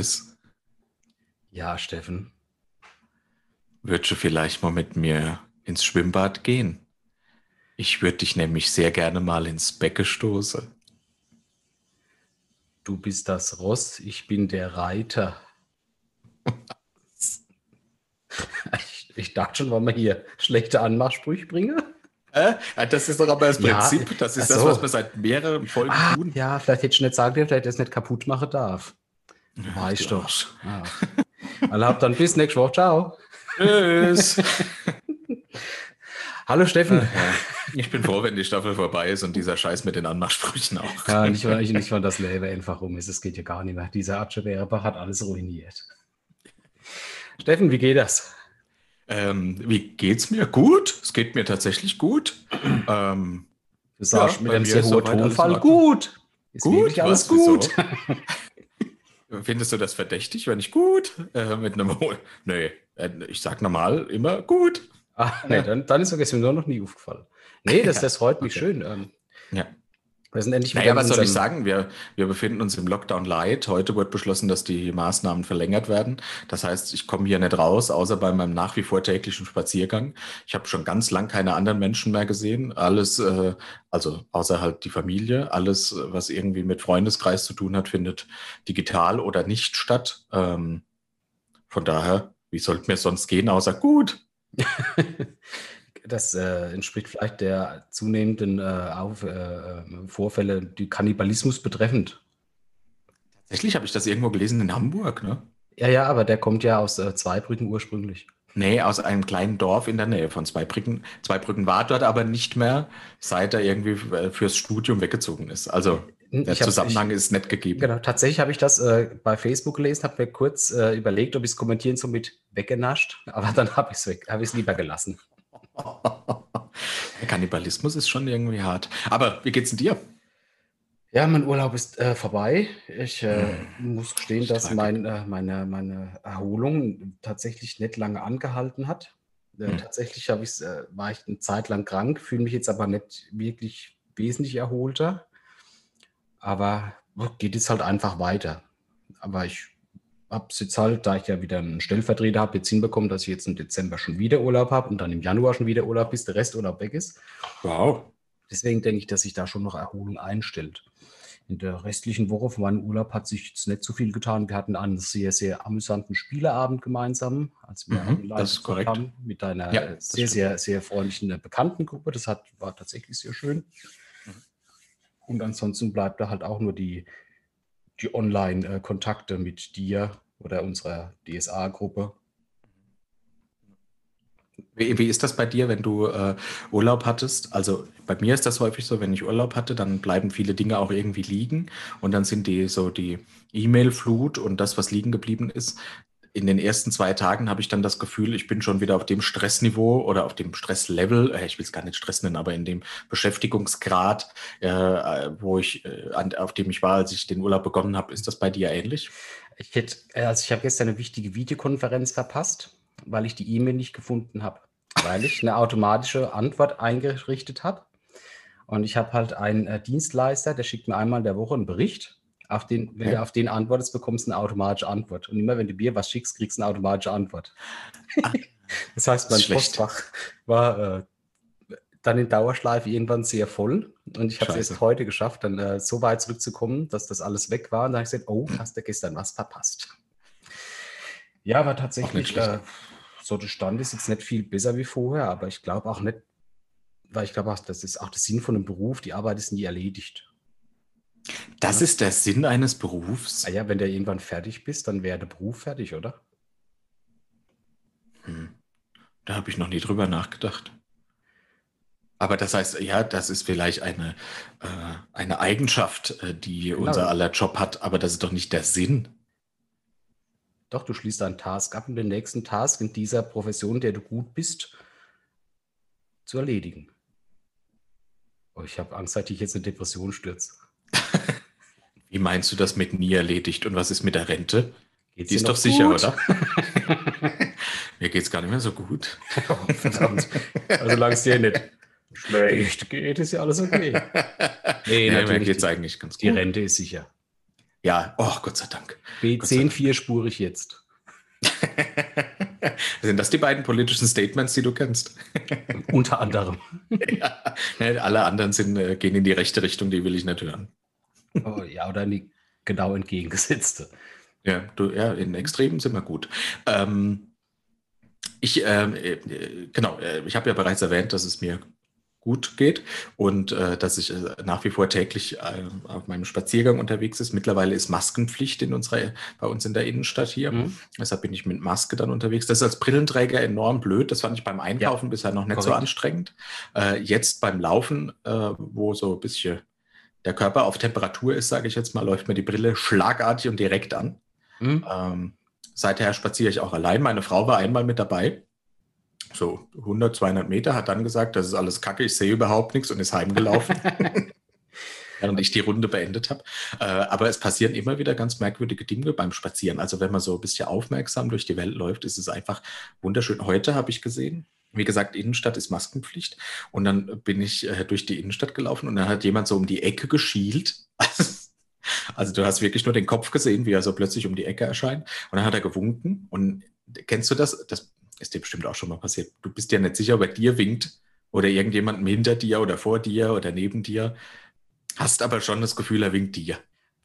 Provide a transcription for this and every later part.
Boris. Ja, Steffen. Würdest du vielleicht mal mit mir ins Schwimmbad gehen? Ich würde dich nämlich sehr gerne mal ins Becke stoßen. Du bist das Ross, ich bin der Reiter. ich, ich dachte schon, wollen wir hier schlechte Anmachsprüche bringen? Äh? Das ist doch aber das Prinzip. Ja, das ist so. das, was wir seit mehreren Folgen ah, tun. Ja, vielleicht hätte ich nicht sagen dürfen, vielleicht das nicht kaputt machen darf. Weiß doch. Ja. Also habt dann bis nächste Woche. Ciao. Tschüss. Hallo Steffen. Ich bin froh, wenn die Staffel vorbei ist und dieser Scheiß mit den Anmachsprüchen auch. Ja, nicht, nicht, nicht weil das Leben einfach rum ist. Es geht ja gar nicht mehr. Dieser Atsche Werbach hat alles ruiniert. Steffen, wie geht das? Ähm, wie geht's mir? Gut. Es geht mir tatsächlich gut. Ähm, du sagst ja, mit einem sehr hohen Tonfall gut. Ist gut, alles gut. Findest du das verdächtig, wenn ich gut äh, mit einem hohen? Nee, äh, ich sag normal immer gut. Ah, nee, dann, dann ist es mir noch nie aufgefallen. Nee, das, das freut mich okay. schön. Ähm, ja. Wir sind endlich naja, was soll ich sagen? Wir, wir befinden uns im Lockdown Light. Heute wird beschlossen, dass die Maßnahmen verlängert werden. Das heißt, ich komme hier nicht raus, außer bei meinem nach wie vor täglichen Spaziergang. Ich habe schon ganz lang keine anderen Menschen mehr gesehen. Alles, äh, also außer halt die Familie, alles, was irgendwie mit Freundeskreis zu tun hat, findet digital oder nicht statt. Ähm, von daher, wie sollte mir sonst gehen, außer gut? das äh, entspricht vielleicht der zunehmenden äh, Auf, äh, Vorfälle, die Kannibalismus betreffend. Tatsächlich habe ich das irgendwo gelesen in Hamburg, ne? Ja, ja, aber der kommt ja aus äh, Zweibrücken ursprünglich. Nee, aus einem kleinen Dorf in der Nähe von Zweibrücken. Zweibrücken war dort aber nicht mehr, seit er irgendwie äh, fürs Studium weggezogen ist. Also der Zusammenhang ich, ist nicht gegeben. Genau, tatsächlich habe ich das äh, bei Facebook gelesen, habe mir kurz äh, überlegt, ob ich es kommentieren so mit weggenascht, aber dann habe ich es hab lieber gelassen. Kannibalismus ist schon irgendwie hart. Aber wie geht's denn dir? Ja, mein Urlaub ist äh, vorbei. Ich äh, hm. muss gestehen, dass mein, äh, meine, meine Erholung tatsächlich nicht lange angehalten hat. Hm. Tatsächlich ich, äh, war ich eine Zeit lang krank, fühle mich jetzt aber nicht wirklich wesentlich erholter. Aber geht es halt einfach weiter. Aber ich habe es jetzt halt, da ich ja wieder einen Stellvertreter habe, jetzt hinbekommen, dass ich jetzt im Dezember schon wieder Urlaub habe und dann im Januar schon wieder Urlaub, bis der Resturlaub weg ist. Wow. Deswegen denke ich, dass sich da schon noch Erholung einstellt. In der restlichen Woche von meinem Urlaub hat sich jetzt nicht so viel getan. Wir hatten einen sehr, sehr amüsanten Spieleabend gemeinsam, als wir mhm, das ist korrekt. haben, mit einer ja, sehr, sehr, sehr freundlichen Bekanntengruppe. Das hat, war tatsächlich sehr schön. Mhm. Und ansonsten bleibt da halt auch nur die die Online-Kontakte mit dir oder unserer DSA-Gruppe. Wie, wie, ist das bei dir, wenn du äh, Urlaub hattest? Also bei mir ist das häufig so, wenn ich Urlaub hatte, dann bleiben viele Dinge auch irgendwie liegen und dann sind die so die E-Mail-Flut und das, was liegen geblieben ist, in den ersten zwei Tagen habe ich dann das Gefühl, ich bin schon wieder auf dem Stressniveau oder auf dem Stresslevel, äh, ich will es gar nicht Stress nennen, aber in dem Beschäftigungsgrad, äh, wo ich, äh, auf dem ich war, als ich den Urlaub begonnen habe. Ist das bei dir ähnlich? Ich hätte, äh, also ich habe gestern eine wichtige Videokonferenz verpasst, weil ich die E-Mail nicht gefunden habe, weil ich eine automatische Antwort eingerichtet habe. Und ich habe halt einen äh, Dienstleister, der schickt mir einmal in der Woche einen Bericht auf den, wenn ja. du auf den antwortest, bekommst du eine automatische Antwort. Und immer wenn du mir was schickst, kriegst du eine automatische Antwort. Ah, das heißt, mein Postfach war äh, dann in Dauerschleife irgendwann sehr voll. Und ich habe es erst heute geschafft, dann äh, so weit zurückzukommen, dass das alles weg war. Und dann habe ich gesagt, oh, hast du gestern was verpasst. Ja, aber tatsächlich, äh, so der Stand ist jetzt nicht viel besser wie vorher, aber ich glaube auch nicht, weil ich glaube, das ist auch der Sinn von einem Beruf, die Arbeit ist nie erledigt. Das ja. ist der Sinn eines Berufs. Ah ja, wenn du irgendwann fertig bist, dann wäre der Beruf fertig, oder? Hm. Da habe ich noch nie drüber nachgedacht. Aber das heißt, ja, das ist vielleicht eine, äh, eine Eigenschaft, äh, die genau. unser aller Job hat, aber das ist doch nicht der Sinn. Doch, du schließt einen Task ab, um den nächsten Task in dieser Profession, der du gut bist, zu erledigen. Oh, ich habe Angst, dass ich jetzt eine Depression stürze. Wie meinst du das mit nie erledigt? Und was ist mit der Rente? Geht's Die ist doch sicher, gut? oder? Mir geht es gar nicht mehr so gut. Oh, verdammt. Also solange es dir nicht schlecht geht, ist ja alles okay. Nee, nee mir geht es eigentlich ganz gut. Die Rente ist sicher. Ja, oh, Gott sei Dank. B10 vierspurig jetzt. Sind das die beiden politischen Statements, die du kennst? Unter anderem. ja, alle anderen sind, äh, gehen in die rechte Richtung, die will ich nicht hören. Oh, ja, oder die genau entgegengesetzte. Ja, du, ja in Extremen sind wir gut. Ähm, ich, ähm, äh, genau, äh, ich habe ja bereits erwähnt, dass es mir gut geht und äh, dass ich äh, nach wie vor täglich äh, auf meinem Spaziergang unterwegs ist. Mittlerweile ist Maskenpflicht in unserer, bei uns in der Innenstadt hier. Mhm. Deshalb bin ich mit Maske dann unterwegs. Das ist als Brillenträger enorm blöd. Das fand ich beim Einkaufen ja. bisher noch nicht Korrekt. so anstrengend. Äh, jetzt beim Laufen, wo so ein bisschen der Körper auf Temperatur ist, sage ich jetzt mal, läuft mir die Brille schlagartig und direkt an. Mhm. Ähm, seither spaziere ich auch allein. Meine Frau war einmal mit dabei so 100, 200 Meter, hat dann gesagt, das ist alles kacke, ich sehe überhaupt nichts und ist heimgelaufen. während ich die Runde beendet habe. Äh, aber es passieren immer wieder ganz merkwürdige Dinge beim Spazieren. Also wenn man so ein bisschen aufmerksam durch die Welt läuft, ist es einfach wunderschön. Heute habe ich gesehen, wie gesagt, Innenstadt ist Maskenpflicht. Und dann bin ich äh, durch die Innenstadt gelaufen und dann hat jemand so um die Ecke geschielt. Also du hast wirklich nur den Kopf gesehen, wie er so plötzlich um die Ecke erscheint. Und dann hat er gewunken. Und kennst du das? Das ist dir bestimmt auch schon mal passiert. Du bist ja nicht sicher, ob er dir winkt oder irgendjemandem hinter dir oder vor dir oder neben dir. Hast aber schon das Gefühl, er winkt dir.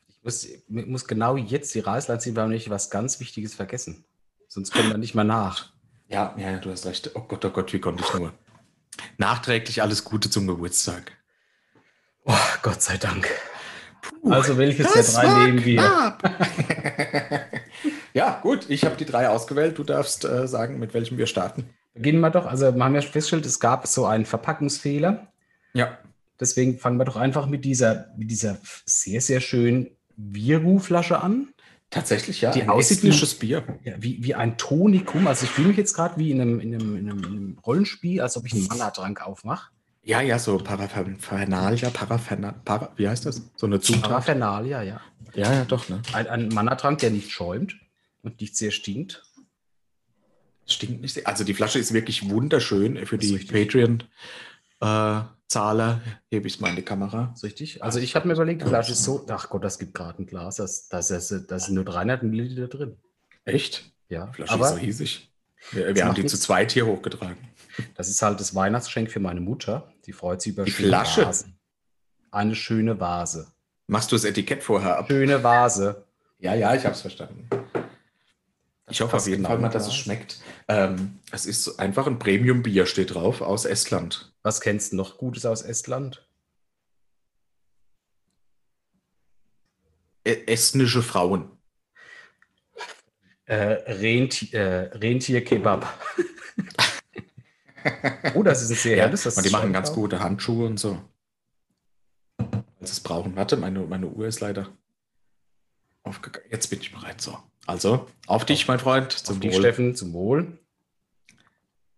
Ich muss, muss genau jetzt die Reißleine weil nicht was ganz Wichtiges vergessen. Sonst kommen wir nicht mal nach. Ja, ja, du hast recht. Oh Gott, oh Gott, wie konnte ich nur. Nachträglich alles Gute zum Geburtstag. Oh, Gott sei Dank. Puh, also welches der drei nehmen wir? Ja, gut, ich habe die drei ausgewählt. Du darfst äh, sagen, mit welchem wir starten. Beginnen wir doch. Also, wir haben ja festgestellt, es gab so einen Verpackungsfehler. Ja. Deswegen fangen wir doch einfach mit dieser, mit dieser sehr, sehr schönen Viru-Flasche an. Tatsächlich, ja. Die ein aussieht Bier. Ja, wie, wie ein Tonikum. Also, ich fühle mich jetzt gerade wie in einem, in, einem, in, einem, in einem Rollenspiel, als ob ich einen Mana-Trank aufmache. Ja, ja, so Paraphernalia, Paraphernalia, para, wie heißt das? So eine Zutat. Paraphernalia, ja. Ja, ja, doch, ne? Ein, ein Mana-Trank, der nicht schäumt und nicht sehr stinkt. Stinkt nicht sehr. Also die Flasche ist wirklich wunderschön für die Patreon-Zahler. Äh, Hebe ich es mal in die Kamera. Ist richtig. Also ich habe mir überlegt, die Flasche ist so, ach Gott, das gibt gerade ein Glas, da das, das, das sind nur 300 Milliliter drin. Echt? Ja. Die Flasche aber ist so riesig. Wir, wir haben die nichts. zu zweit hier hochgetragen. Das ist halt das Weihnachtsgeschenk für meine Mutter. Die freut sich über die Flasche. Vasen. Eine schöne Vase. Machst du das Etikett vorher ab? Schöne Vase. Ja, ja, ich habe es verstanden. Ich hoffe auf jeden Fall mal, dass es schmeckt. Ähm, es ist einfach ein Premium-Bier, steht drauf, aus Estland. Was kennst du noch Gutes aus Estland? E estnische Frauen. Äh, Rentier, äh, Rentier-Kebab. oh, das ist ein sehr ja, das Die machen ganz gute Handschuhe und so. Sie es brauchen. Warte, meine, meine Uhr ist leider aufgegangen. Jetzt bin ich bereit. So. Also, auf dich, mein Freund. Zum auf Wohl. dich, Steffen, zum Wohl.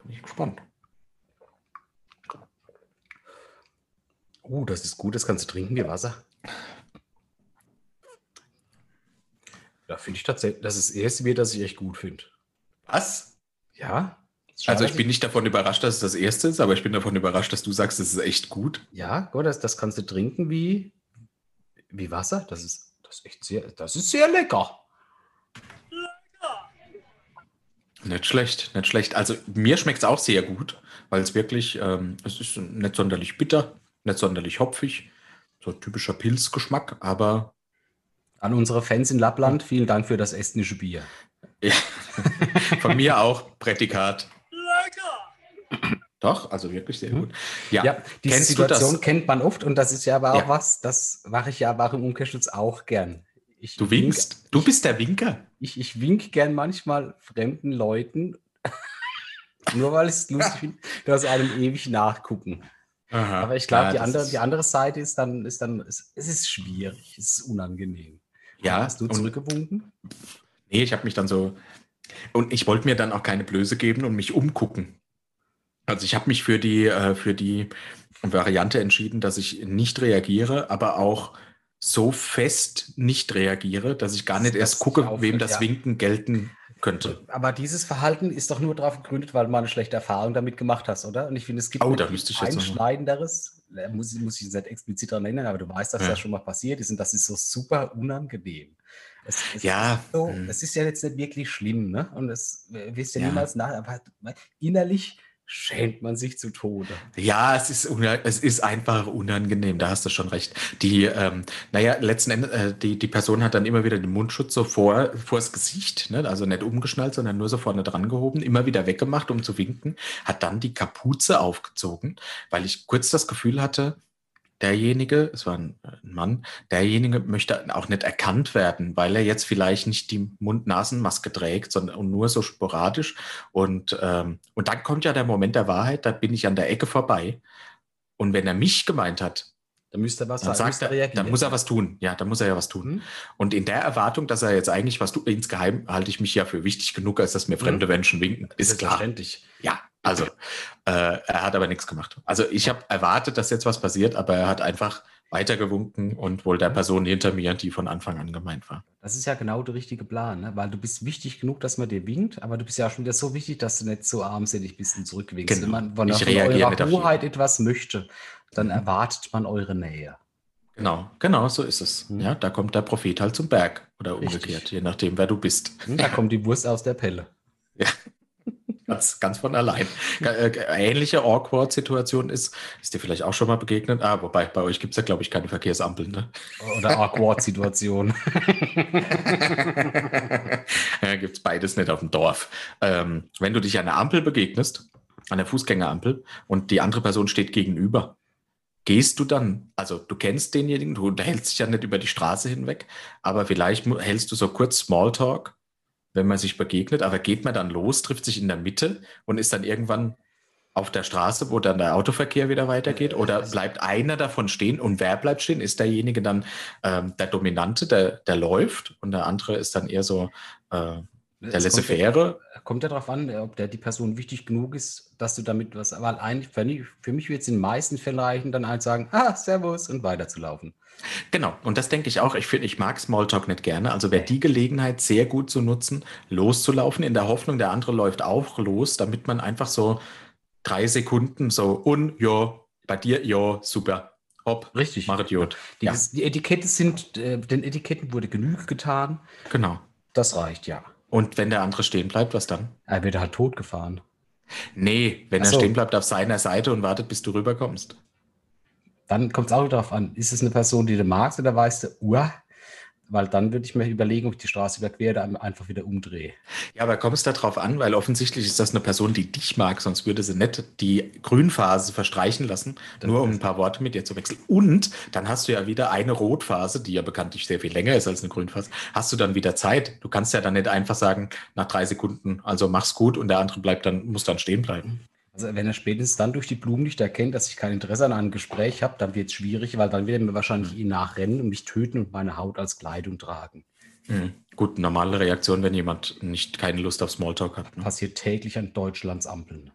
Bin ich gespannt. Oh, das ist gut, das kannst du trinken wie Wasser. Da finde ich tatsächlich, das ist das erste Bier, das ich echt gut finde. Was? Ja. Also ich bin nicht davon überrascht, dass es das erste ist, aber ich bin davon überrascht, dass du sagst, es ist echt gut. Ja, gut, das, das kannst du trinken wie, wie Wasser. Das ist, das ist echt sehr, das ist sehr lecker. Nicht schlecht, nicht schlecht. Also mir schmeckt es auch sehr gut, weil es wirklich, ähm, es ist nicht sonderlich bitter, nicht sonderlich hopfig, so typischer Pilzgeschmack, aber. An unsere Fans in Lappland, vielen Dank für das estnische Bier. Ja. Von mir auch, Prädikat. Doch, also wirklich sehr gut. Ja, ja diese Situation kennt man oft und das ist ja aber auch ja. was, das mache ich ja aber im Umkehrschluss auch gern. Ich du winkst? Wink, du bist der Winker? Ich, ich wink gern manchmal fremden Leuten, nur weil ich es lustig finde, dass einem ewig nachgucken. Aha, Aber ich glaube, ja, die, andere, die andere Seite ist dann, ist dann es, es ist schwierig, es ist unangenehm. Ja. Hast du zurückgewunken? Nee, ich habe mich dann so. Und ich wollte mir dann auch keine Blöße geben und mich umgucken. Also ich habe mich für die, äh, für die Variante entschieden, dass ich nicht reagiere, aber auch so fest nicht reagiere, dass ich gar nicht das erst gucke, wem das ja. Winken gelten könnte. Aber dieses Verhalten ist doch nur darauf gegründet, weil du mal eine schlechte Erfahrung damit gemacht hast, oder? Und ich finde, es gibt oh, einschneidenderes muss, muss ich nicht explizit daran erinnern, aber du weißt, dass ja. das schon mal passiert ist und das ist so super unangenehm. Es, es ja. Ist so, hm. es ist ja jetzt nicht wirklich schlimm, ne? Und es wirst ja, ja. niemals nach, aber innerlich schämt man sich zu Tode. Ja, es ist, es ist einfach unangenehm, da hast du schon recht. Die, ähm, naja, letzten Endes, äh, die, die Person hat dann immer wieder den Mundschutz so vor, vors Gesicht, ne? also nicht umgeschnallt, sondern nur so vorne dran gehoben, immer wieder weggemacht, um zu winken, hat dann die Kapuze aufgezogen, weil ich kurz das Gefühl hatte, derjenige, es war ein, Mann, derjenige möchte auch nicht erkannt werden, weil er jetzt vielleicht nicht die Mund-Nasen-Maske trägt, sondern nur so sporadisch. Und, ähm, und dann kommt ja der Moment der Wahrheit, da bin ich an der Ecke vorbei. Und wenn er mich gemeint hat, dann müsste er was dann sagt er, dann muss er was tun. Ja, dann muss er ja was tun. Mhm. Und in der Erwartung, dass er jetzt eigentlich was tut, insgeheim halte ich mich ja für wichtig genug, als dass mir fremde mhm. Menschen winken. Ist klar. Ja, also äh, er hat aber nichts gemacht. Also ich habe erwartet, dass jetzt was passiert, aber er hat einfach weitergewunken und wohl der. Person hinter mir, die von Anfang an gemeint war. Das ist ja genau der richtige Plan, ne? weil du bist wichtig genug, dass man dir winkt, aber du bist ja schon wieder so wichtig, dass du nicht so armselig bist und zurückwinkst. Genau. Wenn man von, ich von eurer Hoheit etwas möchte, dann mhm. erwartet man eure Nähe. Genau, genau, so ist es. Mhm. Ja, da kommt der Prophet halt zum Berg oder umgekehrt, Richtig. je nachdem, wer du bist. Mhm, da kommt die Wurst aus der Pelle. Ja, Ganz, ganz von allein. Äh, ähnliche Awkward-Situation ist, ist dir vielleicht auch schon mal begegnet. Ah, wobei bei euch gibt es ja, glaube ich, keine Verkehrsampeln. Ne? Oder Awkward-Situation. ja, gibt es beides nicht auf dem Dorf. Ähm, wenn du dich an einer Ampel begegnest, an der Fußgängerampel, und die andere Person steht gegenüber, gehst du dann, also du kennst denjenigen, du hältst dich ja nicht über die Straße hinweg, aber vielleicht hältst du so kurz Smalltalk wenn man sich begegnet, aber geht man dann los, trifft sich in der Mitte und ist dann irgendwann auf der Straße, wo dann der Autoverkehr wieder weitergeht? Oder bleibt einer davon stehen und wer bleibt stehen? Ist derjenige dann ähm, der Dominante, der, der läuft und der andere ist dann eher so äh, der Laissez-faire? Kommt ja darauf an, ob der die Person wichtig genug ist, dass du damit was. Aber eigentlich, für mich, für mich wird es in den meisten Fällen reichen, dann halt sagen, ah, Servus und weiterzulaufen. Genau, und das denke ich auch. Ich finde, ich mag Smalltalk nicht gerne. Also wäre die Gelegenheit sehr gut zu nutzen, loszulaufen, in der Hoffnung, der andere läuft auch los, damit man einfach so drei Sekunden so und ja, bei dir, ja, super. Hopp, richtig. Mach Idiot. Die, ja. die Etikette sind, äh, den Etiketten wurde Genüge getan. Genau. Das reicht, ja. Und wenn der andere stehen bleibt, was dann? Er wird halt tot gefahren. Nee, wenn Ach er so. stehen bleibt auf seiner Seite und wartet, bis du rüberkommst dann kommt es auch darauf an, ist es eine Person, die du magst oder weißt du, uah, weil dann würde ich mir überlegen, ob ich die Straße überquere oder einfach wieder umdrehe. Ja, aber kommt es darauf an, weil offensichtlich ist das eine Person, die dich mag, sonst würde sie nicht die Grünphase verstreichen lassen, das nur um ein paar Worte mit dir zu wechseln. Und dann hast du ja wieder eine Rotphase, die ja bekanntlich sehr viel länger ist als eine Grünphase, hast du dann wieder Zeit. Du kannst ja dann nicht einfach sagen, nach drei Sekunden, also mach's gut und der andere bleibt dann, muss dann stehen bleiben. Also wenn er spätestens dann durch die Blumenlichter erkennt, dass ich kein Interesse an einem Gespräch habe, dann wird es schwierig, weil dann wird er mir wahrscheinlich ihn nachrennen und mich töten und meine Haut als Kleidung tragen. Mhm. Gut, normale Reaktion, wenn jemand nicht keine Lust auf Smalltalk hat. Ne? Passiert täglich an Deutschlands Ampeln.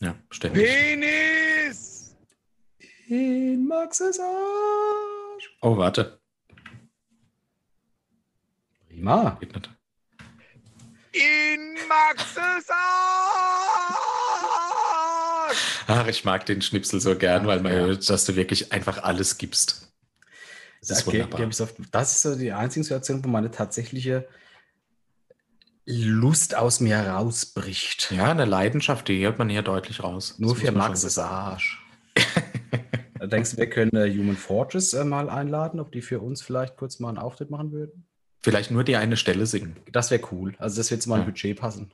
Ja, ständig. Penis! In Maxes Arsch. Oh, warte. Prima. In Maxes Arsch! Ach, ich mag den Schnipsel so gern, weil man ja. hört, dass du wirklich einfach alles gibst. Das ist, wunderbar. das ist so die einzige Situation, wo meine tatsächliche Lust aus mir rausbricht. Ja, eine Leidenschaft, die hört man hier deutlich raus. Nur für Maxes Arsch. Denkst du, wir können äh, Human Fortress äh, mal einladen, ob die für uns vielleicht kurz mal einen Auftritt machen würden? Vielleicht nur die eine Stelle singen. Das wäre cool. Also das wird zu meinem ja. Budget passen.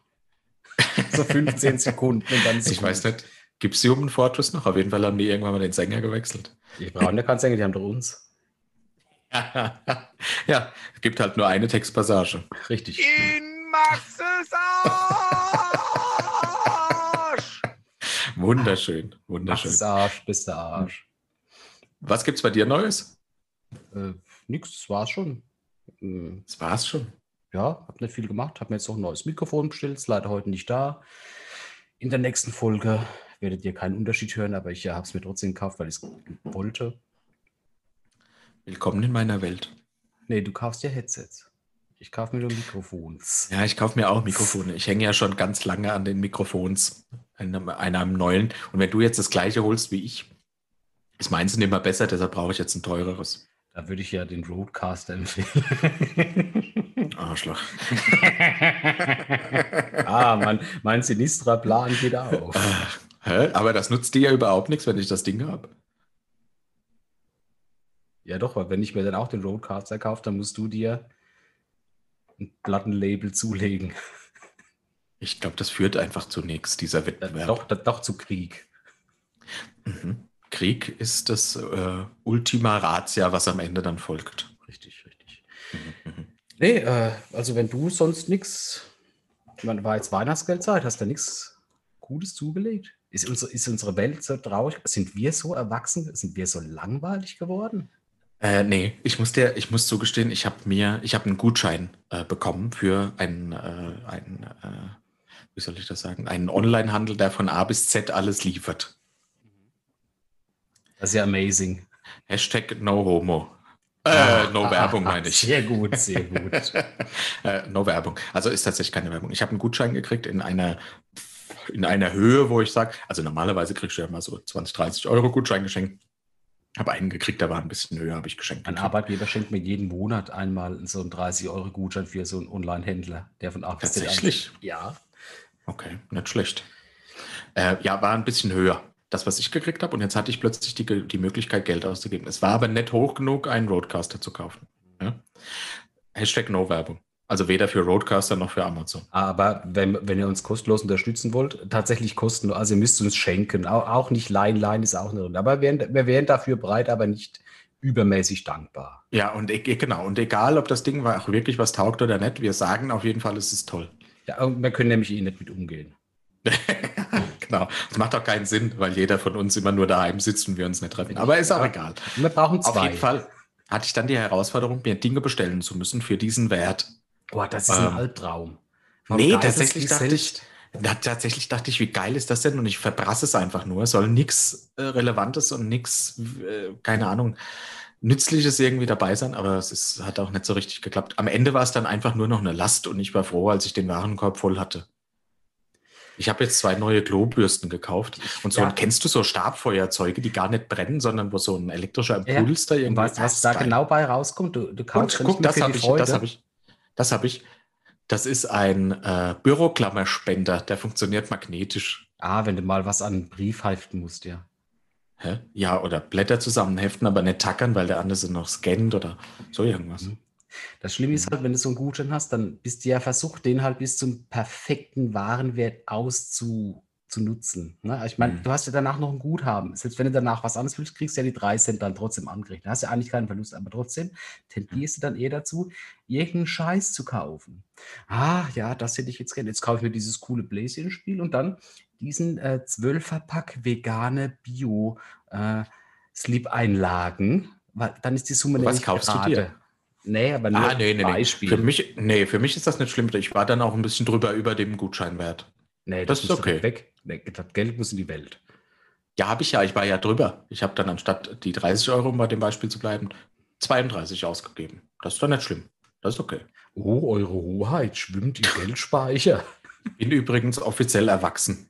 so 15 Sekunden und dann ist Ich gut. weiß nicht. Gibt es Human Fortress noch? Auf jeden Fall haben die irgendwann mal den Sänger gewechselt. Die brauchen ja keinen Sänger, die haben doch uns. ja, es gibt halt nur eine Textpassage. Richtig. In Maxes Arsch! wunderschön, wunderschön. Maxes Arsch, bist der Arsch. Was gibt's bei dir Neues? Äh, nix, das war's schon. Das war's schon. Ja, hab nicht viel gemacht, hab mir jetzt auch ein neues Mikrofon bestellt, ist leider heute nicht da. In der nächsten Folge werdet ihr keinen Unterschied hören, aber ich ja, habe es mir trotzdem gekauft, weil ich es wollte. Willkommen in meiner Welt. Nee, du kaufst ja Headsets. Ich kaufe mir nur Mikrofons. Ja, ich kaufe mir auch Mikrofone. Ich hänge ja schon ganz lange an den Mikrofons, einem, einem neuen. Und wenn du jetzt das gleiche holst wie ich, Ist meins nicht mehr besser, deshalb brauche ich jetzt ein teureres. Da würde ich ja den Roadcaster empfehlen. Arschloch. ah, mein, mein Sinistra-Plan geht auf. Hä? Aber das nutzt dir ja überhaupt nichts, wenn ich das Ding habe. Ja, doch, weil wenn ich mir dann auch den Roadcaster kaufe, dann musst du dir ein Plattenlabel zulegen. Ich glaube, das führt einfach zu nichts, dieser Wettbewerb. Doch, doch zu Krieg. Mhm. Krieg ist das äh, Ultima Ratia, was am Ende dann folgt. Richtig, richtig. Mhm. Nee, äh, also wenn du sonst nichts, man war jetzt Weihnachtsgeldzeit, hast du nichts Gutes zugelegt? Ist unsere, ist unsere Welt so traurig? Sind wir so erwachsen? Sind wir so langweilig geworden? Äh, nee, ich muss dir, ich muss zugestehen, ich habe mir, ich habe einen Gutschein äh, bekommen für einen, äh, einen äh, wie soll ich das sagen, einen Onlinehandel, der von A bis Z alles liefert. Das ist ja amazing. Hashtag no homo. Äh, no ah, Werbung meine ich. Sehr gut, sehr gut. äh, no Werbung. Also ist tatsächlich keine Werbung. Ich habe einen Gutschein gekriegt in einer, in einer Höhe, wo ich sage, also normalerweise kriegst du ja mal so 20, 30 Euro Gutschein geschenkt. Habe einen gekriegt, der war ein bisschen höher, habe ich geschenkt. Ein Arbeitgeber schenkt mir jeden Monat einmal so einen 30 Euro Gutschein für so einen Online-Händler, der von A bis Z. Tatsächlich? Ja. Okay, nicht schlecht. Äh, ja, war ein bisschen höher das, was ich gekriegt habe. Und jetzt hatte ich plötzlich die, die Möglichkeit, Geld auszugeben. Es war aber nicht hoch genug, einen Roadcaster zu kaufen. Ja? Hashtag No Werbung. Also weder für Roadcaster noch für Amazon. Aber wenn, wenn ihr uns kostenlos unterstützen wollt, tatsächlich kostenlos, also ihr müsst uns schenken. Auch, auch nicht Leihen, Leihen ist auch nicht. Aber wir wären, wir wären dafür bereit, aber nicht übermäßig dankbar. Ja, und e, e, genau. Und egal, ob das Ding auch wirklich was taugt oder nicht, wir sagen auf jeden Fall, es ist toll. Ja, und wir können nämlich eh nicht mit umgehen. genau. Das macht auch keinen Sinn, weil jeder von uns immer nur daheim sitzt und wir uns nicht treffen. Aber ist auch egal. Wir brauchen zwei. Auf jeden Fall hatte ich dann die Herausforderung, mir Dinge bestellen zu müssen für diesen Wert. Boah, das ist ähm, ein Albtraum. Warum nee, tatsächlich dachte ich, na, tatsächlich dachte ich, wie geil ist das denn? Und ich verbrasse es einfach nur. Es soll nichts äh, Relevantes und nichts, äh, keine Ahnung, Nützliches irgendwie dabei sein, aber es ist, hat auch nicht so richtig geklappt. Am Ende war es dann einfach nur noch eine Last und ich war froh, als ich den Warenkorb voll hatte. Ich habe jetzt zwei neue Klobürsten gekauft. Und so, ja. kennst du so Stabfeuerzeuge, die gar nicht brennen, sondern wo so ein elektrischer Impuls ja. da irgendwie. Und weißt, was da geil. genau bei rauskommt? Du, du kaufst Und, guck, das habe ich, das habe ich. Das habe ich. Das ist ein äh, Büroklammerspender, der funktioniert magnetisch. Ah, wenn du mal was an einen Brief heften musst, ja. Hä? Ja, oder Blätter zusammenheften, aber nicht tackern, weil der andere noch scannt oder so irgendwas. Mhm. Das Schlimme ist mhm. halt, wenn du so einen Gutschein hast, dann bist du ja versucht, den halt bis zum perfekten Warenwert auszunutzen. Ne? Ich meine, mhm. du hast ja danach noch ein Guthaben. Selbst wenn du danach was anderes willst, kriegst du ja die 3 Cent dann trotzdem angerechnet. Da hast du ja eigentlich keinen Verlust, aber trotzdem tendierst du dann eher dazu, irgendeinen Scheiß zu kaufen. Ah, ja, das hätte ich jetzt gerne. Jetzt kaufe ich mir dieses coole Bläschen-Spiel und dann diesen äh, 12er-Pack vegane Bio äh. Dann ist die Summe Was kaufst gerade. du dir? Nee, aber nur ah, nee, nee, Beispiel. Nee. Für mich, nee, für mich ist das nicht schlimm. Ich war dann auch ein bisschen drüber über dem Gutscheinwert. Nee, das, das ist okay. Weg. Das Geld muss in die Welt. Ja, habe ich ja. Ich war ja drüber. Ich habe dann anstatt die 30 Euro, um bei dem Beispiel zu bleiben, 32 ausgegeben. Das ist doch nicht schlimm. Das ist okay. Oh, eure Hoheit schwimmt im Geldspeicher. Bin übrigens offiziell erwachsen.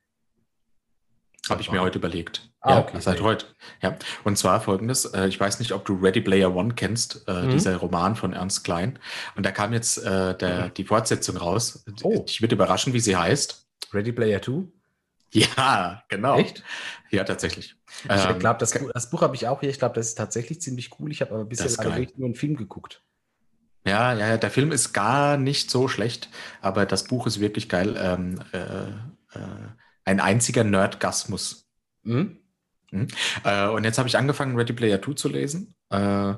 Habe ich mir heute überlegt. Ah, ja, okay. seit heute. Ja. Und zwar folgendes: äh, Ich weiß nicht, ob du Ready Player One kennst, äh, mhm. dieser Roman von Ernst Klein. Und da kam jetzt äh, der, mhm. die Fortsetzung raus. Oh. Ich würde überraschen, wie sie heißt. Ready Player Two? Ja, genau. Echt? Ja, tatsächlich. Ich ähm, glaube, das, das, Buch habe ich auch hier. Ich glaube, das ist tatsächlich ziemlich cool. Ich habe aber bisher nur einen Film geguckt. Ja, ja, der Film ist gar nicht so schlecht, aber das Buch ist wirklich geil. Ähm, äh, äh, ein einziger Nerdgasmus. Mhm. Mhm. Äh, und jetzt habe ich angefangen, Ready Player 2 zu lesen. Äh,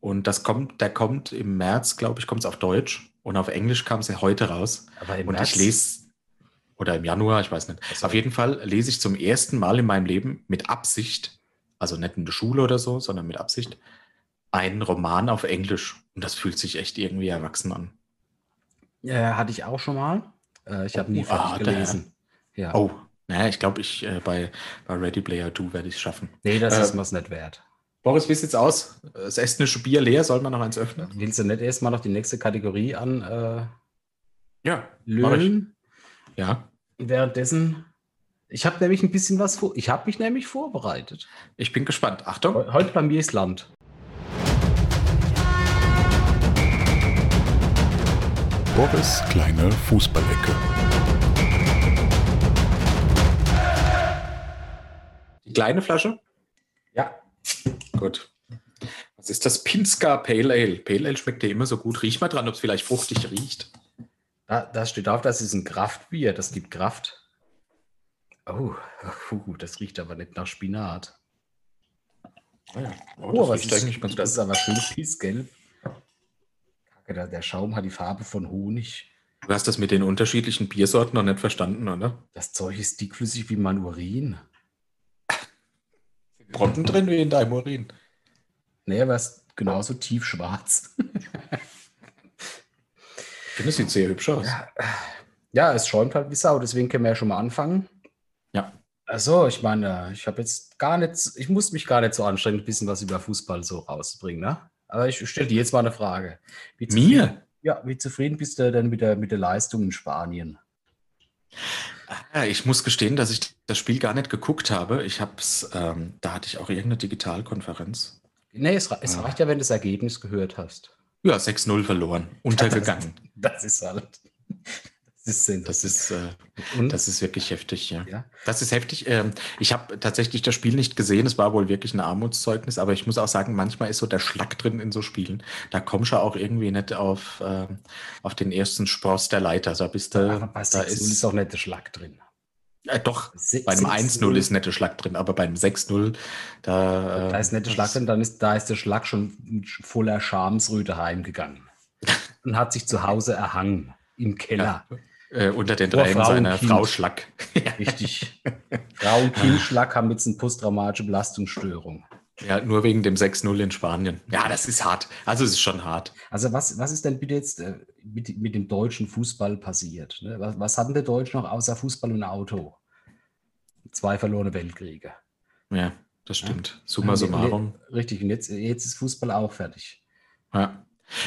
und das kommt, der kommt im März, glaube ich, kommt es auf Deutsch. Und auf Englisch kam es ja heute raus. Aber im und März? ich lese, oder im Januar, ich weiß nicht. Also. Auf jeden Fall lese ich zum ersten Mal in meinem Leben mit Absicht, also nicht in der Schule oder so, sondern mit Absicht, einen Roman auf Englisch. Und das fühlt sich echt irgendwie erwachsen an. Ja, hatte ich auch schon mal. Äh, ich habe nie oh, fertig ah, gelesen. Ja. Oh, naja, ich glaube, ich äh, bei, bei Ready Player 2 werde ich es schaffen. Nee, das äh, ist mir's nicht wert. Boris, wie sieht's aus? Das estnische Bier leer, soll man noch eins öffnen? Willst du nicht erstmal noch die nächste Kategorie an äh, ja, löhnen? Ja. Währenddessen Ich habe nämlich ein bisschen was vor. Ich habe mich nämlich vorbereitet. Ich bin gespannt. Achtung. Heute bei mir ist Land. Boris kleine Fußballecke. Die kleine Flasche? Ja. Gut. Was ist das? Pinska Pale Ale. Pale Ale schmeckt ja immer so gut. Riech mal dran, ob es vielleicht fruchtig riecht. Da, da steht drauf, das ist ein Kraftbier. Das gibt Kraft. Oh, uh, das riecht aber nicht nach Spinat. Oh, ja. oh, oh das, ist, das, das ist aber schön pissgelb. Kacke, der Schaum hat die Farbe von Honig. Du hast das mit den unterschiedlichen Biersorten noch nicht verstanden, oder? Das Zeug ist dickflüssig wie mein Urin. Brocken drin wie in deinem Urin. Nee, aber es ist genauso tiefschwarz. Ich finde, es sieht sehr hübsch aus. Ja, ja, es schäumt halt wie Sau, deswegen können wir ja schon mal anfangen. Ja. Also, ich meine, ich habe jetzt gar nicht, ich muss mich gar nicht so anstrengen, ein bisschen was über Fußball so rauszubringen, ne? Aber ich stelle dir jetzt mal eine Frage. Mir? Ja, wie zufrieden bist du denn mit der, mit der Leistung in Spanien? Ah, ich muss gestehen, dass ich das Spiel gar nicht geguckt habe. Ich habe es, ähm, da hatte ich auch irgendeine Digitalkonferenz. Nee, es, es reicht ja, wenn du das Ergebnis gehört hast. Ja, 6-0 verloren, untergegangen. Das, das ist halt. Das ist, das ist, äh, das ist wirklich heftig, ja. ja. Das ist heftig. Ähm, ich habe tatsächlich das Spiel nicht gesehen. Es war wohl wirklich ein Armutszeugnis, aber ich muss auch sagen, manchmal ist so der Schlag drin in so Spielen. Da kommst du auch irgendwie nicht auf, äh, auf den ersten Spross der Leiter. Da bist du. Aber bei da ist, ist auch nicht der Schlag drin. Äh, doch, bei einem 1-0 ist netter Schlag drin, aber beim 6-0, da. Da ist netter Schlag drin, dann ist, da ist der Schlag schon voller Schamsröte heimgegangen. und hat sich zu Hause erhangen im Keller. Ja. Äh, unter den drei seiner Frau Schlack. Richtig. Frau und Kind Schlack haben jetzt eine posttraumatische Belastungsstörung. Ja, nur wegen dem 6-0 in Spanien. Ja, das ist hart. Also es ist schon hart. Also was, was ist denn bitte jetzt äh, mit, mit dem deutschen Fußball passiert? Ne? Was, was hatten der Deutsche noch außer Fußball und Auto? Zwei verlorene Weltkriege. Ja, das stimmt. Ja. Summa summarum. Richtig, und jetzt, jetzt ist Fußball auch fertig. Ja.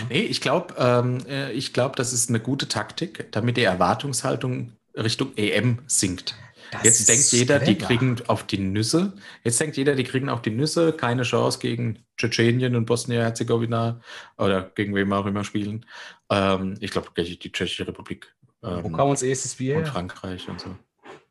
Nee, ich glaube, ähm, äh, ich glaube, das ist eine gute Taktik, damit die Erwartungshaltung Richtung EM sinkt. Das Jetzt denkt jeder, clever. die kriegen auf die Nüsse. Jetzt denkt jeder, die kriegen auf die Nüsse. Keine Chance gegen Tschetschenien und Bosnien-Herzegowina oder gegen wem auch immer spielen. Ähm, ich glaube, die Tschechische Republik. Ähm, Wo kam uns erstes Bier? Und Frankreich und so.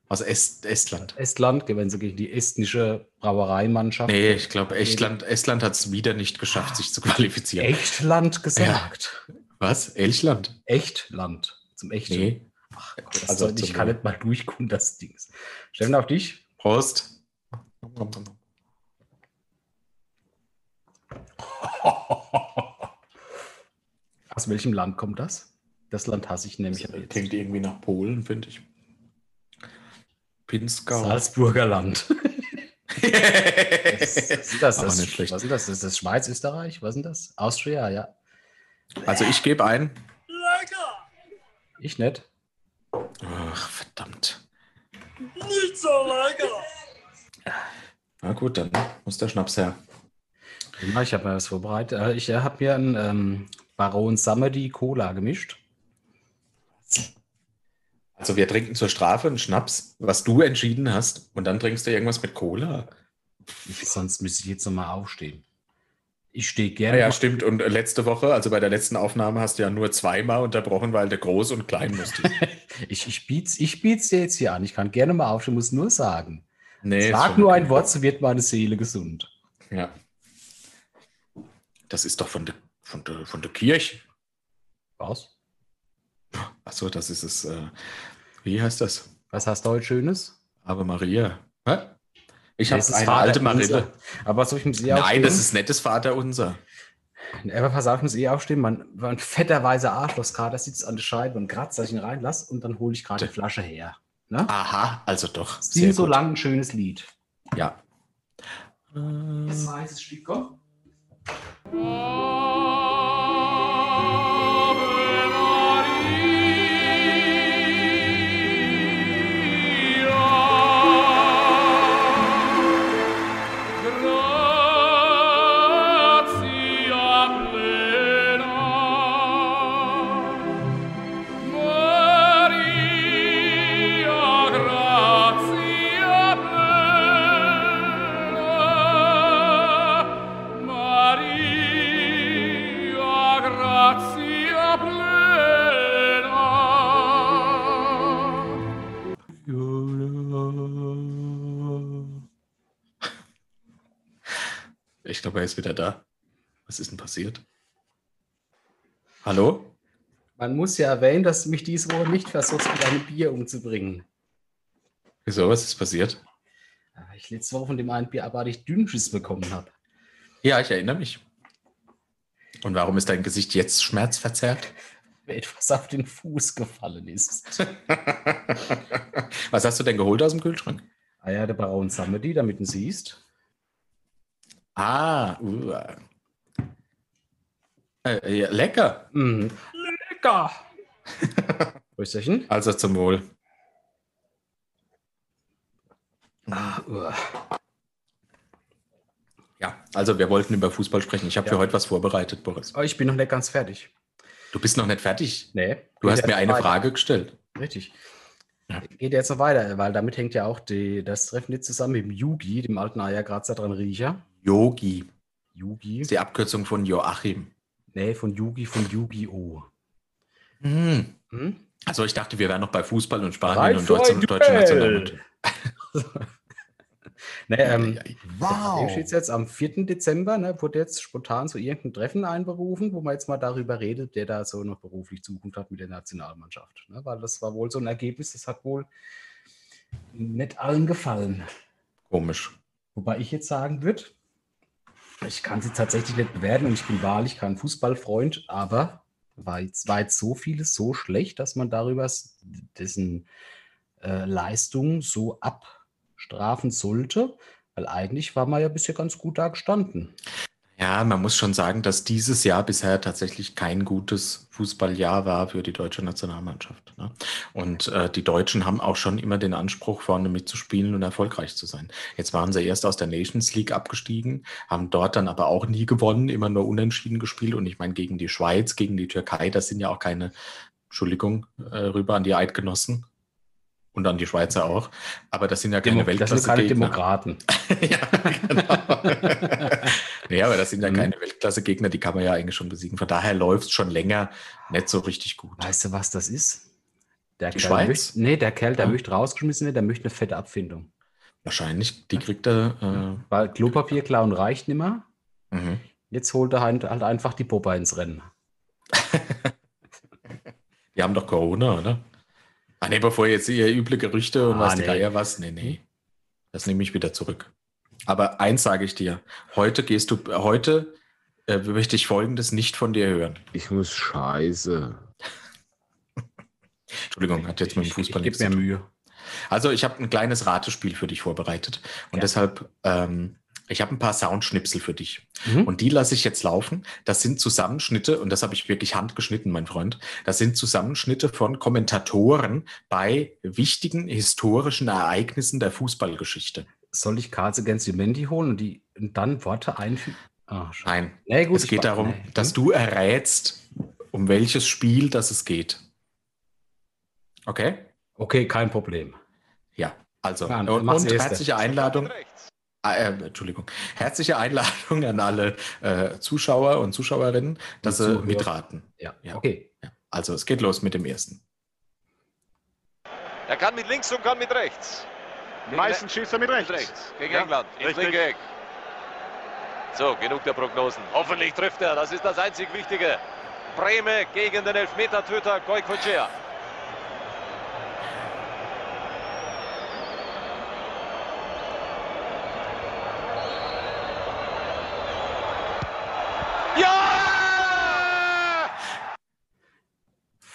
Also Est Estland. Estland, gewinnen sie gegen die estnische Brauereimannschaft. Nee, ich glaube, Estland, Estland hat es wieder nicht geschafft, sich zu qualifizieren. Echtland gesagt. Ja. Was? Elchland? Echtland. Zum Echten. Nee. Ach, Gott, also, ich kann nicht mal durchkommen, das Ding. Steffen, auf dich. Prost. Aus welchem Land kommt das? Das Land hasse ich nämlich. Das klingt irgendwie nach Polen, finde ich. Pinskau. Salzburger Land. was, ist das? das, nicht schlecht. was ist das? Das ist das Schweiz, Österreich? Was ist das? Austria, ja. Also ich gebe ein. Lecker! Ich nicht. Ach, verdammt. Nicht so lecker! Na gut, dann muss der Schnaps her. Ja, ich habe mir was vorbereitet. Äh, ich äh, habe mir einen ähm, Baron Samedi Cola gemischt. Also wir trinken zur Strafe einen Schnaps, was du entschieden hast, und dann trinkst du irgendwas mit Cola. Sonst müsste ich jetzt nochmal aufstehen. Ich stehe gerne. Ja, ja, stimmt. Und letzte Woche, also bei der letzten Aufnahme, hast du ja nur zweimal unterbrochen, weil der groß und klein musste. ich, ich biet's, ich biet's dir jetzt hier an. Ich kann gerne mal aufstehen, muss nur sagen. Nee, Sag nur ein Wort, so wird meine Seele gesund. Ja. Das ist doch von der, von der, von der Kirche. Was? Achso, das ist es. Äh, wie heißt das? Was hast du heute Schönes? Ave Maria. Hä? Ich habe eine Vater alte Marille. Aber soll ich muss eh Nein, das ist nettes Vater unser. Aber pass auf, ich muss eh aufstehen. Man war ein fetter weißer Arschloch gerade, sitzt an der Scheibe und kratzt, dass ich ihn reinlasse und dann hole ich gerade die Flasche her. Ne? Aha, also doch. Sing so lang ein schönes Lied. Ja. Das weißes Stück, komm. Wieder da. Was ist denn passiert? Hallo? Man muss ja erwähnen, dass mich diese Woche nicht versucht, mit einem Bier umzubringen. Wieso? Was ist passiert? Ich letzte Woche von dem einen Bier abartig Dünnschiss bekommen habe. Ja, ich erinnere mich. Und warum ist dein Gesicht jetzt schmerzverzerrt? Weil etwas auf den Fuß gefallen ist. Was hast du denn geholt aus dem Kühlschrank? Ah ja, der Braun Samedi, damit du siehst. Ah, uh. äh, ja, lecker. Mhm. Lecker. Prösterchen. Also zum Wohl. Ah, uh. Ja, also wir wollten über Fußball sprechen. Ich habe Ja. für heute was vorbereitet, Boris. Aber ich bin noch nicht ganz fertig. Du bist noch nicht fertig. Nee. Du hast mir eine weiter. Frage gestellt. Richtig. Ja. Geht jetzt noch weiter, weil damit hängt ja auch die, das Treffen jetzt zusammen mit dem Yugi, dem alten Eiergrazer dran Riecher. Yogi. Yugi. ist die Abkürzung von Joachim. Nee, von Yugi, von Yu-Gi-Oh! Hm. Hm? Also ich dachte, wir wären noch bei Fußball und Spanien Bereit und Deutschland und deutsche. Nationalmannschaft. nee, ähm, Wow. Steht jetzt am 4. Dezember, ne, wurde jetzt spontan zu irgendeinem Treffen einberufen, wo man jetzt mal darüber redet, der da so noch beruflich Zukunft hat mit der Nationalmannschaft. Ne, weil das war wohl so ein Ergebnis, das hat wohl nicht allen gefallen. Komisch. Wobei ich jetzt sagen würde, ich kann sie tatsächlich nicht bewerten und ich bin wahrlich kein Fußballfreund, aber war jetzt, war jetzt so vieles so schlecht, dass man darüber dessen äh, Leistung so abstrafen sollte, weil eigentlich war man ja bisher ganz gut da gestanden. Ja, man muss schon sagen, dass dieses Jahr bisher tatsächlich kein gutes Fußballjahr war für die deutsche Nationalmannschaft. Ne? Und äh, die Deutschen haben auch schon immer den Anspruch, vorne mitzuspielen und erfolgreich zu sein. Jetzt waren sie erst aus der Nations League abgestiegen, haben dort dann aber auch nie gewonnen, immer nur unentschieden gespielt. Und ich meine, gegen die Schweiz, gegen die Türkei, das sind ja auch keine, Entschuldigung, äh, rüber an die Eidgenossen und an die Schweizer auch. Aber das sind ja keine Demo das sind keine. Demokraten. ja, genau. nee, aber das sind ja Mhm. keine Weltklasse-Gegner, die kann man ja eigentlich schon besiegen. Von daher läuft es schon länger nicht so richtig gut. Weißt du, was das ist? Der Die Kerl Schweiz? Möchte, nee, der Kerl, der Ja. möchte rausgeschmissen werden, der möchte eine fette Abfindung. Wahrscheinlich, die kriegt er. Weil Klopapier klauen reicht nicht mehr. Äh, mhm. Jetzt holt er halt, halt einfach die Popper ins Rennen. Die haben doch Corona, oder? Ah, nee, bevor jetzt hier üble Gerüchte und Ah, was die nee. Geier was. Nee, nee. Das nehme ich wieder zurück. Aber eins sage ich dir: Heute gehst du, heute äh, möchte ich Folgendes nicht von dir hören. Ich muss scheiße. Entschuldigung, hat jetzt mit dem Fußball ich, ich nichts gebe zu tun. Mühe. Also ich habe ein kleines Ratespiel für dich vorbereitet und Ja. deshalb, ähm, ich habe ein paar Soundschnipsel für dich Mhm. und die lasse ich jetzt laufen. Das sind Zusammenschnitte und das habe ich wirklich handgeschnitten, mein Freund. Das sind Zusammenschnitte von Kommentatoren bei wichtigen historischen Ereignissen der Fußballgeschichte. Soll ich Cards Against Humanity holen und, die, und dann Worte einfügen? Ah, schade. Nein, Nee, gut, es geht darum, nee. dass du errätst, um welches Spiel das es geht. Okay? Okay, kein Problem. Ja, also Ja, und, und herzliche Einladung. Ah, äh, Entschuldigung. Herzliche Einladung an alle äh, Zuschauer und Zuschauerinnen, dass sie mitraten. Ja, Ja. okay. Ja. Also es geht los mit dem ersten. Er kann mit links und kann mit rechts. Die meisten schießt er mit rechts. rechts. Gegen Ja, England. Ins richtig. linke Eck. So, genug der Prognosen. Hoffentlich trifft er. Das ist das einzig Wichtige. Breme gegen den Elfmetertöter Goikocea.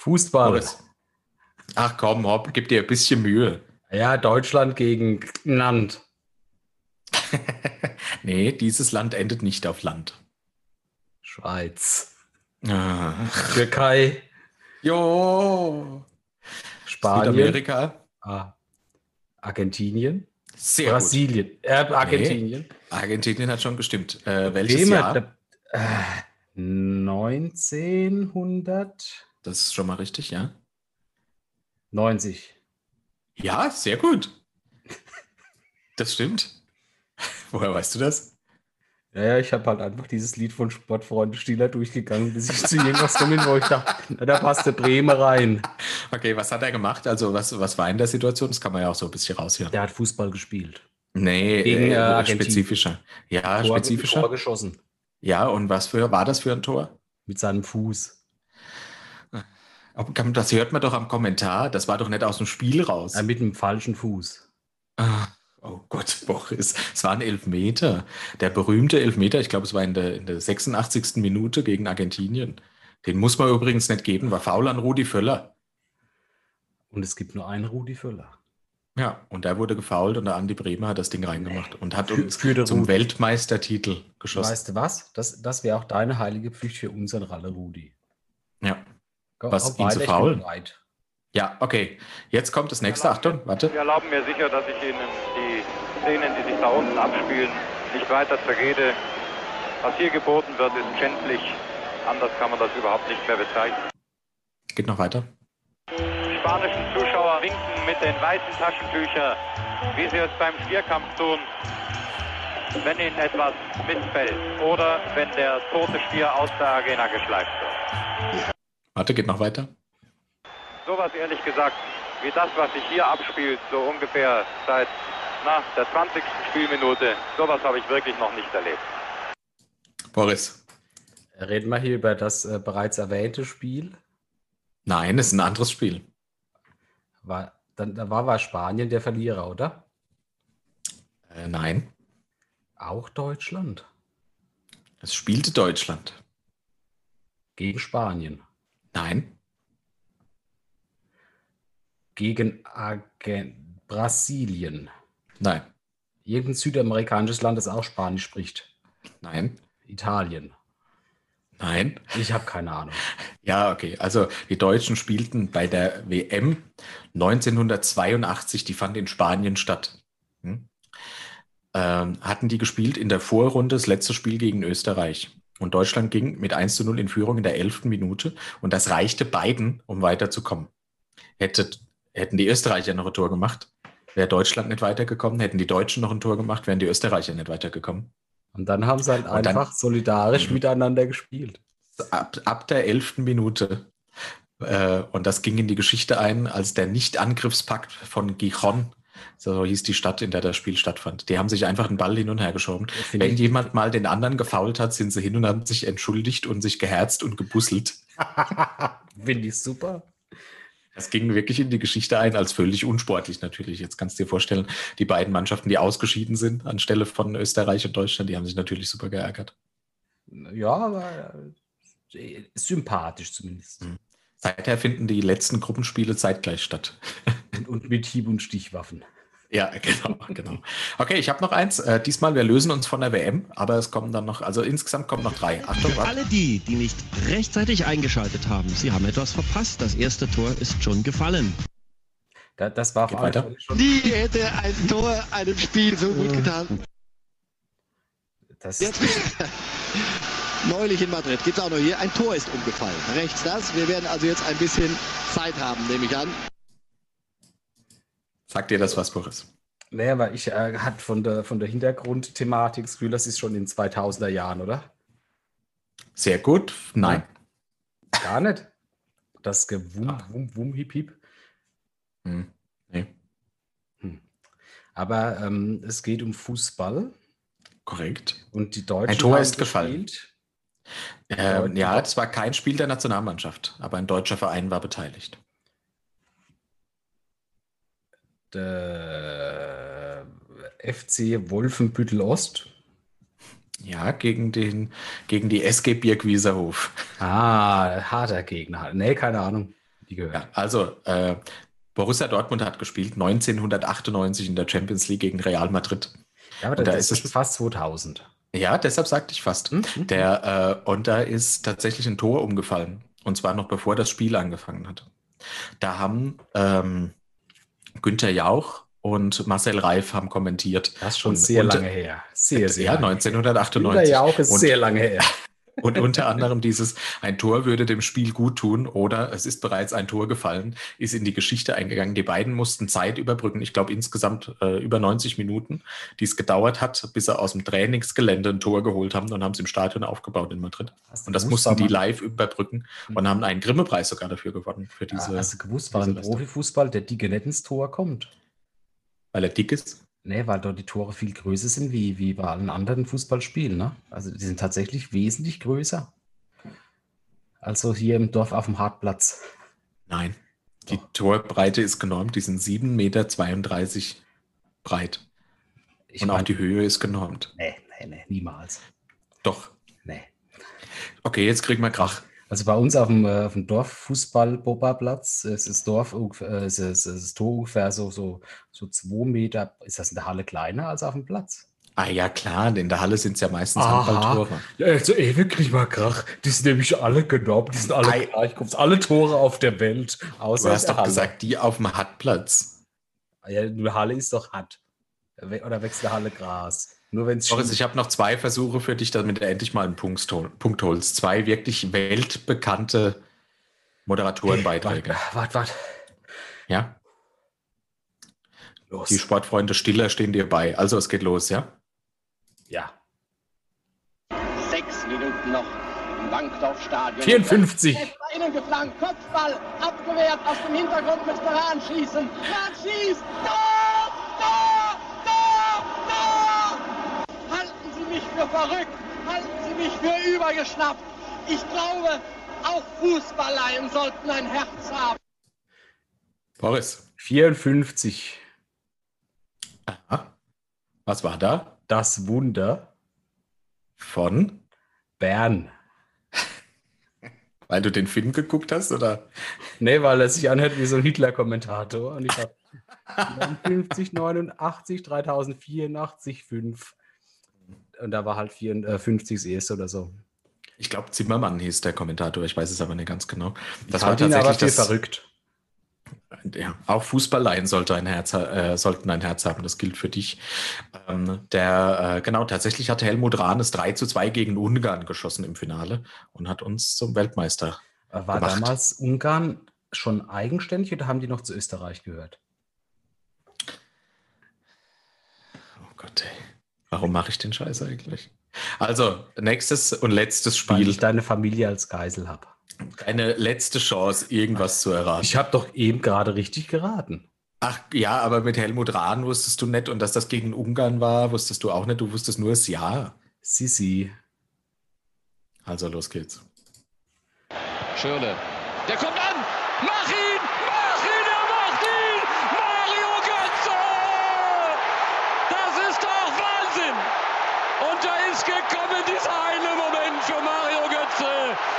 Fußball. Ach komm, Hopp, gib dir ein bisschen Mühe. Ja, Deutschland gegen Land. nee, dieses Land endet nicht auf Land. Schweiz. Ah. Türkei. Jo. Spanien. Südamerika. Ah, Argentinien. Sehr Brasilien. Äh, Argentinien. gut. Argentinien hat schon gestimmt. Äh, welches Bremen, Jahr? äh, 1990. Das ist schon mal richtig, ja? Ja, Ja, sehr gut. Das stimmt. Woher weißt du das? ja, ich habe halt einfach dieses Lied von Sportfreunde Stieler durchgegangen, bis ich zu irgendwas komme, wo ich dachte, na, da passt der Bremer rein. Okay, was hat er gemacht? Also, was, was war in der Situation? Das kann man ja auch so ein bisschen raushören. Der hat Fußball gespielt. Nee, Gegen, äh, äh, spezifischer. Ja, Tor, spezifischer. Tor geschossen. Ja, und was für war das für ein Tor? Mit seinem Fuß. Das hört man doch am Kommentar. Das war doch nicht aus dem Spiel raus. Äh, mit dem falschen Fuß. Ah, oh Gott, Boris. Es war ein Elfmeter. Der berühmte Elfmeter, ich glaube, es war in der, in der 86. Minute gegen Argentinien. Den muss man übrigens nicht geben, war faul an Rudi Völler. Und es gibt nur einen Rudi Völler. Ja, und der wurde gefault und der Andi Bremer hat das Ding reingemacht und hat uns für zum Rudi. Weltmeistertitel geschossen. Weißt du was? Das, das wäre auch deine heilige Pflicht für unseren Ralle Rudi. Ja. Was, ihn zu faulen? bereit. ja, okay. Jetzt kommt das nächste. Achtung, warte. Sie erlauben mir sicher, dass ich Ihnen die Szenen, die sich da unten abspielen, nicht weiter zerrede. Was hier geboten wird, ist schändlich. Anders kann man das überhaupt nicht mehr bezeichnen. Geht noch weiter. Die spanischen Zuschauer winken mit den weißen Taschentüchern, wie sie es beim Stierkampf tun, wenn ihnen etwas missfällt oder wenn der tote Stier aus der Arena geschleift wird. Warte, geht noch weiter. Sowas ehrlich gesagt, wie das, was sich hier abspielt, so ungefähr seit na, der 20. Spielminute, sowas habe ich wirklich noch nicht erlebt. Boris. Reden wir hier über das äh, bereits erwähnte Spiel. Nein, es ist ein anderes Spiel. War, dann, da war, war Spanien der Verlierer, oder? Äh, nein, Auch Deutschland. es spielte Deutschland. Gegen Spanien. Nein, Gegen Argen Brasilien. nein, Irgendein südamerikanisches Land, das auch Spanisch spricht. nein, Italien. nein. Ich habe keine Ahnung. Ja, okay. Also die Deutschen spielten bei der WM 1982, die fand in Spanien statt. Hm? Ähm, hatten die gespielt in der Vorrunde, das letzte Spiel gegen Österreich. Und Deutschland ging mit 1 zu 0 in Führung in der 11. Minute. Und das reichte beiden, um weiterzukommen. Hätte, hätten die Österreicher noch ein Tor gemacht, wäre Deutschland nicht weitergekommen. Hätten die Deutschen noch ein Tor gemacht, wären die Österreicher nicht weitergekommen. Und dann haben sie halt Und dann- einfach solidarisch miteinander gespielt. ab, ab der elften Minute. Äh, und das ging in die Geschichte ein, als der Nicht-Angriffspakt von Gijon, so hieß die Stadt, in der das Spiel stattfand. Die haben sich einfach den Ball hin und her geschoben. Wenn jemand mal den anderen gefault hat, sind sie hin und haben sich entschuldigt und sich geherzt und gebusselt. Finde ich super. Das ging wirklich in die Geschichte ein, als völlig unsportlich natürlich. Jetzt kannst du dir vorstellen, die beiden Mannschaften, die ausgeschieden sind anstelle von Österreich und Deutschland, die haben sich natürlich super geärgert. Ja, aber äh, sympathisch zumindest. Mhm. Seither finden die letzten Gruppenspiele zeitgleich statt. Und, und mit Hieb- und Stichwaffen. Ja, genau, genau. Okay, ich habe noch eins. Äh, diesmal, wir lösen uns von der WM, aber es kommen dann noch, also insgesamt kommen noch drei. Achtung, Für warte. alle die, die nicht rechtzeitig eingeschaltet haben, sie haben etwas verpasst. Das erste Tor ist schon gefallen. Da, das war Geht weiter. Schon. Nie hätte ein Tor einem Spiel so gut getan. Das, Jetzt neulich in Madrid gibt es auch noch hier. Ein Tor ist umgefallen. Rechts das. Wir werden also jetzt ein bisschen Zeit haben, nehme ich an. Sagt dir das was, Boris? naja, weil ich äh, hat von der, von der Hintergrundthematik das Gefühl, das ist schon in 2000er Jahren, oder? Sehr gut. Nein. Gar nicht. Das Gewum, Ah. Wum, Wum, Hip, Hip. Hm. Nee, Aber ähm, es geht um Fußball korrekt. und die Deutschen Ein Tor ist gefallen. gespielt. Ähm, ja, das war kein Spiel der Nationalmannschaft, aber ein deutscher Verein war beteiligt. Der FC Wolfenbüttel Ost. Ja, gegen, den, gegen die SG Birkwieserhof. Ah, harter Gegner. Nee, keine Ahnung. Die gehört. Ja, also äh, Borussia Dortmund hat gespielt 1998 in der Champions League gegen Real Madrid. Ja, aber da das ist es- fast 2000. Ja, deshalb sagte ich fast. Hm? Der, äh, und da ist tatsächlich ein Tor umgefallen. Und zwar noch bevor das Spiel angefangen hat. Da haben ähm, Günther Jauch und Marcel Reif haben kommentiert. Das ist schon Und sehr unter- lange her. Sehr, sehr ja, lange. 1998. ja auch ist und, sehr lange her. und unter anderem dieses, ein Tor würde dem Spiel gut tun oder es ist bereits ein Tor gefallen, ist in die Geschichte eingegangen. Die beiden mussten Zeit überbrücken. Ich glaube insgesamt äh, über 90 Minuten, die es gedauert hat, bis sie aus dem Trainingsgelände ein Tor geholt haben und haben es im Stadion aufgebaut in Madrid. Und das mussten die live überbrücken und haben einen Grimme-Preis sogar dafür gewonnen, für diese, Ah, Hast du gewusst, diese Leistung. Profifußball der Dicke ins Tor kommt? weil er dick ist. Nee, weil dort die Tore viel größer sind wie, wie bei allen anderen Fußballspielen. Ne? Also die sind tatsächlich wesentlich größer. Also hier im Dorf auf dem Hartplatz. Nein. Die Doch. Torbreite ist genormt, die sind 7,32 Meter breit. Ich Und mein, auch die Höhe ist genormt. Nee, nee, nee, niemals. Doch. Nee. Okay, jetzt kriegen wir Krach. Also bei uns auf dem, äh, auf dem Dorffußball-Boba-Platz ist das Dorf, äh, ist, ist, ist das Tor ungefähr so, so, so zwei Meter. Ist das in der Halle kleiner als auf dem Platz? Ah ja, klar, in der Halle sind es ja meistens Handballtore. Ja, also ey, wirklich mal Krach. Die sind nämlich alle genommen, die sind alle Ei. gleich. Alle Tore auf der Welt. Außer du hast doch Halle. gesagt, die auf dem Hartplatz. Ja, die Halle ist doch hart. Oder wächst der Halle Gras. Nur wenn es Boris, ich habe noch zwei Versuche für dich, damit du endlich mal einen Punkt, Punkt holst. Zwei wirklich weltbekannte Moderatorenbeiträge. Warte, warte. Ja? Los. Die Sportfreunde Stiller stehen dir bei. Also es geht los, ja? Ja. Sechs Minuten noch im Bankdorfstadion. 54. Innen geflankt, Kopfball, abgewehrt, aus dem Hintergrund müsste Rahn schießen. Rahn schießt, Tor, Tor, Tor! Halten Sie mich für verrückt, halten Sie mich für übergeschnappt. Ich glaube, auch Fußballleien sollten ein Herz haben. Boris. 54. Aha. Was war da? Das Wunder von Bern. Weil du den Film geguckt hast, oder? Nee, weil er sich anhört wie so ein Hitler-Kommentator. Und ich habe 59, 89, 3084, 5. Und da war halt 54 das erste oder so. Ich glaube, Zimmermann hieß der Kommentator, ich weiß es aber nicht ganz genau. Das ich war tatsächlich aber das, verrückt ja, auch Fußballleien sollte ein Herz, äh, sollten ein Herz haben, das gilt für dich. Ähm, der, äh, genau, tatsächlich hat Helmut Rahnes 3 zu 2 gegen Ungarn geschossen im Finale und hat uns zum Weltmeister äh, War gemacht. damals Ungarn schon eigenständig oder haben die noch zu Österreich gehört? Oh Gott, ey. Warum mache ich den Scheiß eigentlich? Also, nächstes und letztes Spiel. Weil ich deine Familie als Geisel habe. Deine letzte Chance, irgendwas zu erraten. Ich habe doch eben gerade richtig geraten. Ach ja, aber mit Helmut Rahn wusstest du nicht und dass das gegen Ungarn war, wusstest du auch nicht. Du wusstest nur das Ja. Sisi. Also los geht's. Schirle. Der kommt an! Mach ihn! Mach ihn! Er macht ihn! Mario Götze! Das ist doch Wahnsinn! Und da ist gekommen dieser eine Moment für Mario Götze.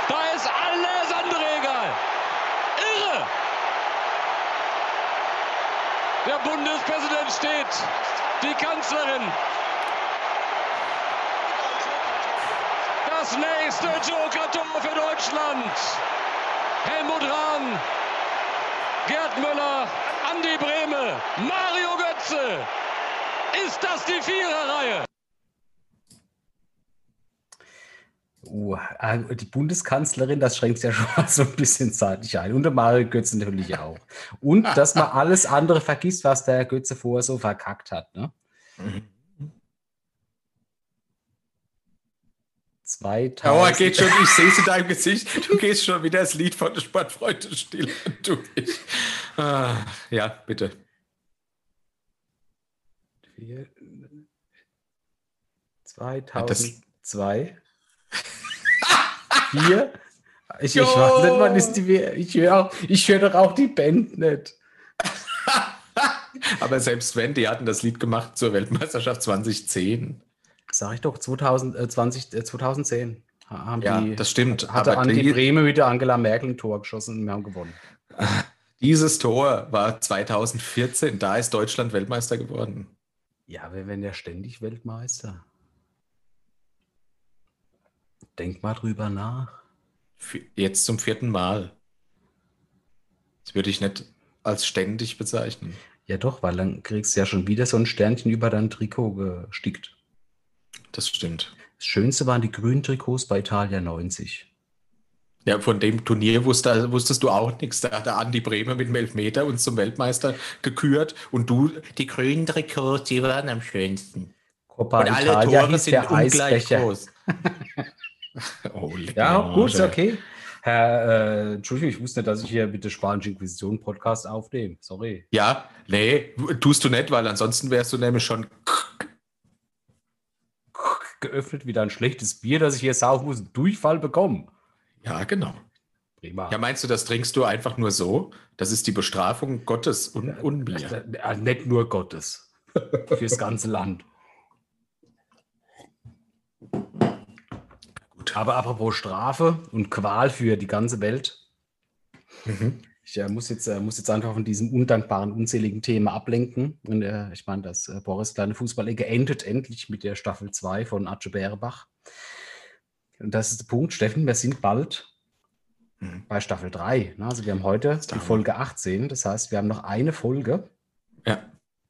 Da ist alles andere egal. Irre! Der Bundespräsident steht, die Kanzlerin. Das nächste Joker-Tor für Deutschland. Helmut Rahn, Gerd Müller, Andi Brehme, Mario Götze. Ist das die Viererreihe? Uh, die Bundeskanzlerin, das schränkt ja schon mal so ein bisschen zeitlich ein. Und der Mario Götze natürlich auch. Und dass man alles andere vergisst, was der Götze vorher so verkackt hat. Ne? Mhm. 2000. Oh, geht schon, ich sehe es in deinem Gesicht. Du gehst schon wieder das Lied von der Sportfreunde still. Du, ich. Ah, ja, bitte. Vier, 2002. Vier? Ich, ich weiß nicht, wann ist die. Ich höre hör doch auch die Band nicht. Aber selbst wenn, die hatten das Lied gemacht zur Weltmeisterschaft 2010. Sag ich doch, 2020, äh, 2010. Äh, haben ja, die, das stimmt. Hatte aber Andi die, Breme mit der Angela Merkel ein Tor geschossen und wir haben gewonnen. Dieses Tor war 2014, da ist Deutschland Weltmeister geworden. Ja, wir werden ja ständig Weltmeister. Denk mal drüber nach. Jetzt zum vierten Mal. Das würde ich nicht als ständig bezeichnen. Ja, doch, weil dann kriegst du ja schon wieder so ein Sternchen über dein Trikot gestickt. Das stimmt. Das Schönste waren die grünen Trikots bei Italia 90. Ja, von dem Turnier wusste, wusstest du auch nichts. Da hat der Andi Bremer mit dem Elfmeter uns zum Weltmeister gekürt und du, die grünen Trikots, die waren am schönsten. Copa und alle Italia Tore sind ungleich Eisbecher. groß. oh, ja, gut, okay. Herr, äh, Entschuldigung, ich wusste nicht, dass ich hier mit der Spanischen Inquisition Podcast aufnehme. Sorry. Ja, nee, tust du nicht, weil ansonsten wärst du nämlich schon geöffnet, wieder ein schlechtes Bier, das ich hier saufen muss, Durchfall bekommen. Ja, genau. Prima. Ja, meinst du, das trinkst du einfach nur so? Das ist die Bestrafung Gottes und Unbier. Äh, nicht nur Gottes. Fürs ganze Land. Aber apropos Strafe und Qual für die ganze Welt. Mhm. Ich äh, muss, jetzt, äh, muss jetzt einfach von diesem undankbaren, unseligen Thema ablenken. Und äh, ich meine, das äh, Boris kleine Fußballecke endet endlich mit der Staffel 2 von Atze Bärebach. Und das ist der Punkt, Steffen, wir sind bald mhm. bei Staffel 3. Ne? Also wir haben heute die Folge 18, das heißt, wir haben noch eine Folge. Ja.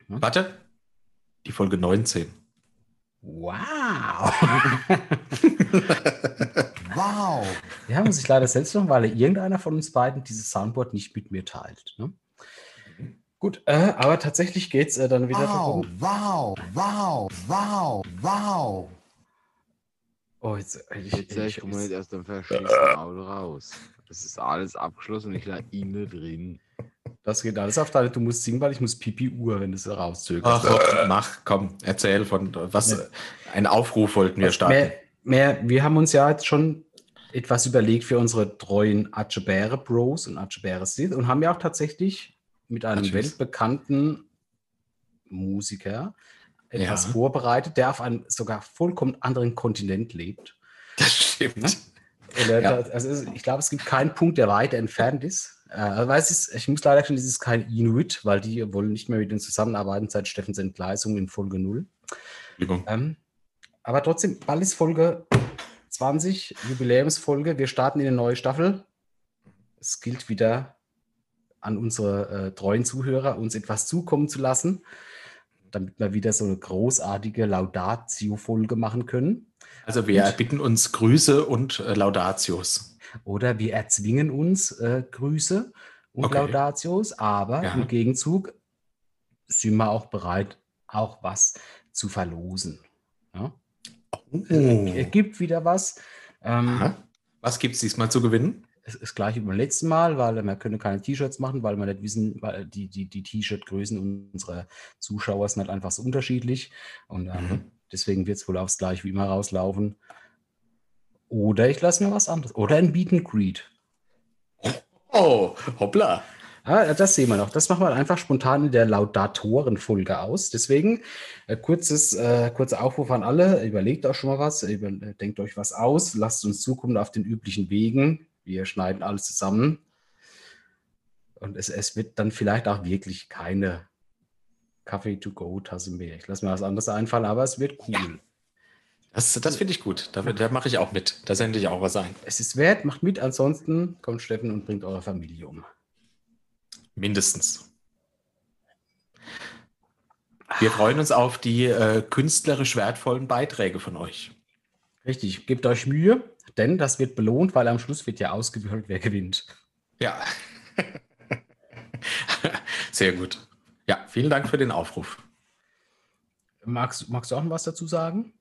ja. Warte, die Folge 19. Wow! wow! Ja, muss ich leider selbst machen, weil irgendeiner von uns beiden dieses Soundboard nicht mit mir teilt. Ne? Gut, äh, aber tatsächlich geht es äh, dann wieder. Wow, wow, wow, wow, wow. Oh, jetzt, ich, jetzt ich, ich, komme jetzt aus dem verschließten Auto raus. Das ist alles abgeschlossen und ich lag innen drin. Das geht alles auf deine, du musst singen, weil ich muss Pipi Uhr, wenn du es rauszögerst. Ach, mach, komm, erzähl von was. Ja. Ein Aufruf wollten wir starten. Mehr, mehr, wir haben uns ja jetzt schon etwas überlegt für unsere treuen Atschebäre Bros und Atschebäre Sid und haben ja auch tatsächlich mit einem Atschis. weltbekannten Musiker etwas ja. vorbereitet, der auf einem sogar vollkommen anderen Kontinent lebt. Das stimmt. Ne? Ja. Also ich glaube, es gibt keinen Punkt, der weiter entfernt ist. Äh, weiß ich, ich muss leider schon, dieses kein Inuit, weil die wollen nicht mehr mit uns zusammenarbeiten seit Steffens Entgleisung in Folge 0. Ähm, aber trotzdem, bald ist Folge 20, Jubiläumsfolge. Wir starten in eine neue Staffel. Es gilt wieder an unsere äh, treuen Zuhörer, uns etwas zukommen zu lassen, damit wir wieder so eine großartige Laudatio-Folge machen können. Also wir und, bitten uns Grüße und äh, Laudatios. Oder wir erzwingen uns äh, Grüße und okay. Laudatios, aber ja. im Gegenzug sind wir auch bereit, auch was zu verlosen. Ja? Oh. Es gibt wieder was. Ähm, was gibt es diesmal zu gewinnen? Es ist gleich wie beim letzten Mal, weil wir können keine T-Shirts machen, weil wir nicht wissen, weil die, die, die T-Shirt-Größen unserer Zuschauer sind halt einfach so unterschiedlich. Und ähm, mhm. deswegen wird es wohl aufs gleiche wie immer rauslaufen. Oder ich lasse mir was anderes. Oder ein Beat and Greet. Oh, hoppla. Ah, das sehen wir noch. Das machen wir einfach spontan in der Laudatoren-Folge aus. Deswegen äh, kurzes, äh, kurzer Aufruf an alle. Überlegt euch schon mal was, über, denkt euch was aus, lasst uns zukommen auf den üblichen Wegen. Wir schneiden alles zusammen. Und es, es wird dann vielleicht auch wirklich keine Kaffee-to-go-Tasse mehr. Ich lasse mir was anderes einfallen, aber es wird cool. Ja. Das, das finde ich gut. Da, da mache ich auch mit. Da sende ich auch was ein. Es ist wert, macht mit. Ansonsten kommt Steffen und bringt eure Familie um. Mindestens. Wir freuen uns auf die äh, künstlerisch wertvollen Beiträge von euch. Richtig, gebt euch Mühe, denn das wird belohnt, weil am Schluss wird ja ausgewählt, wer gewinnt. Ja. Sehr gut. Ja, vielen Dank für den Aufruf. Magst, magst du auch noch was dazu sagen?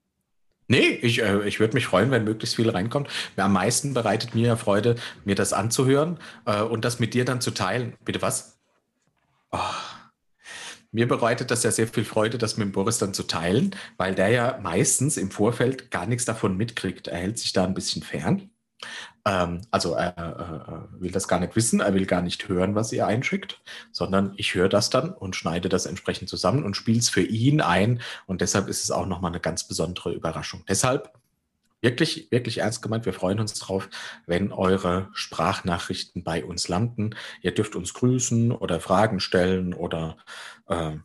Nee, ich, äh, ich würde mich freuen, wenn möglichst viel reinkommt. Am meisten bereitet mir Freude, mir das anzuhören äh, und das mit dir dann zu teilen. Bitte was? Oh. Mir bereitet das ja sehr viel Freude, das mit Boris dann zu teilen, weil der ja meistens im Vorfeld gar nichts davon mitkriegt. Er hält sich da ein bisschen fern. Ähm, also er äh, will das gar nicht wissen, er will gar nicht hören, was ihr einschickt, sondern ich höre das dann und schneide das entsprechend zusammen und spiele es für ihn ein. Und deshalb ist es auch nochmal eine ganz besondere Überraschung. Deshalb wirklich, wirklich ernst gemeint. Wir freuen uns drauf, wenn eure Sprachnachrichten bei uns landen. Ihr dürft uns grüßen oder Fragen stellen oder äh,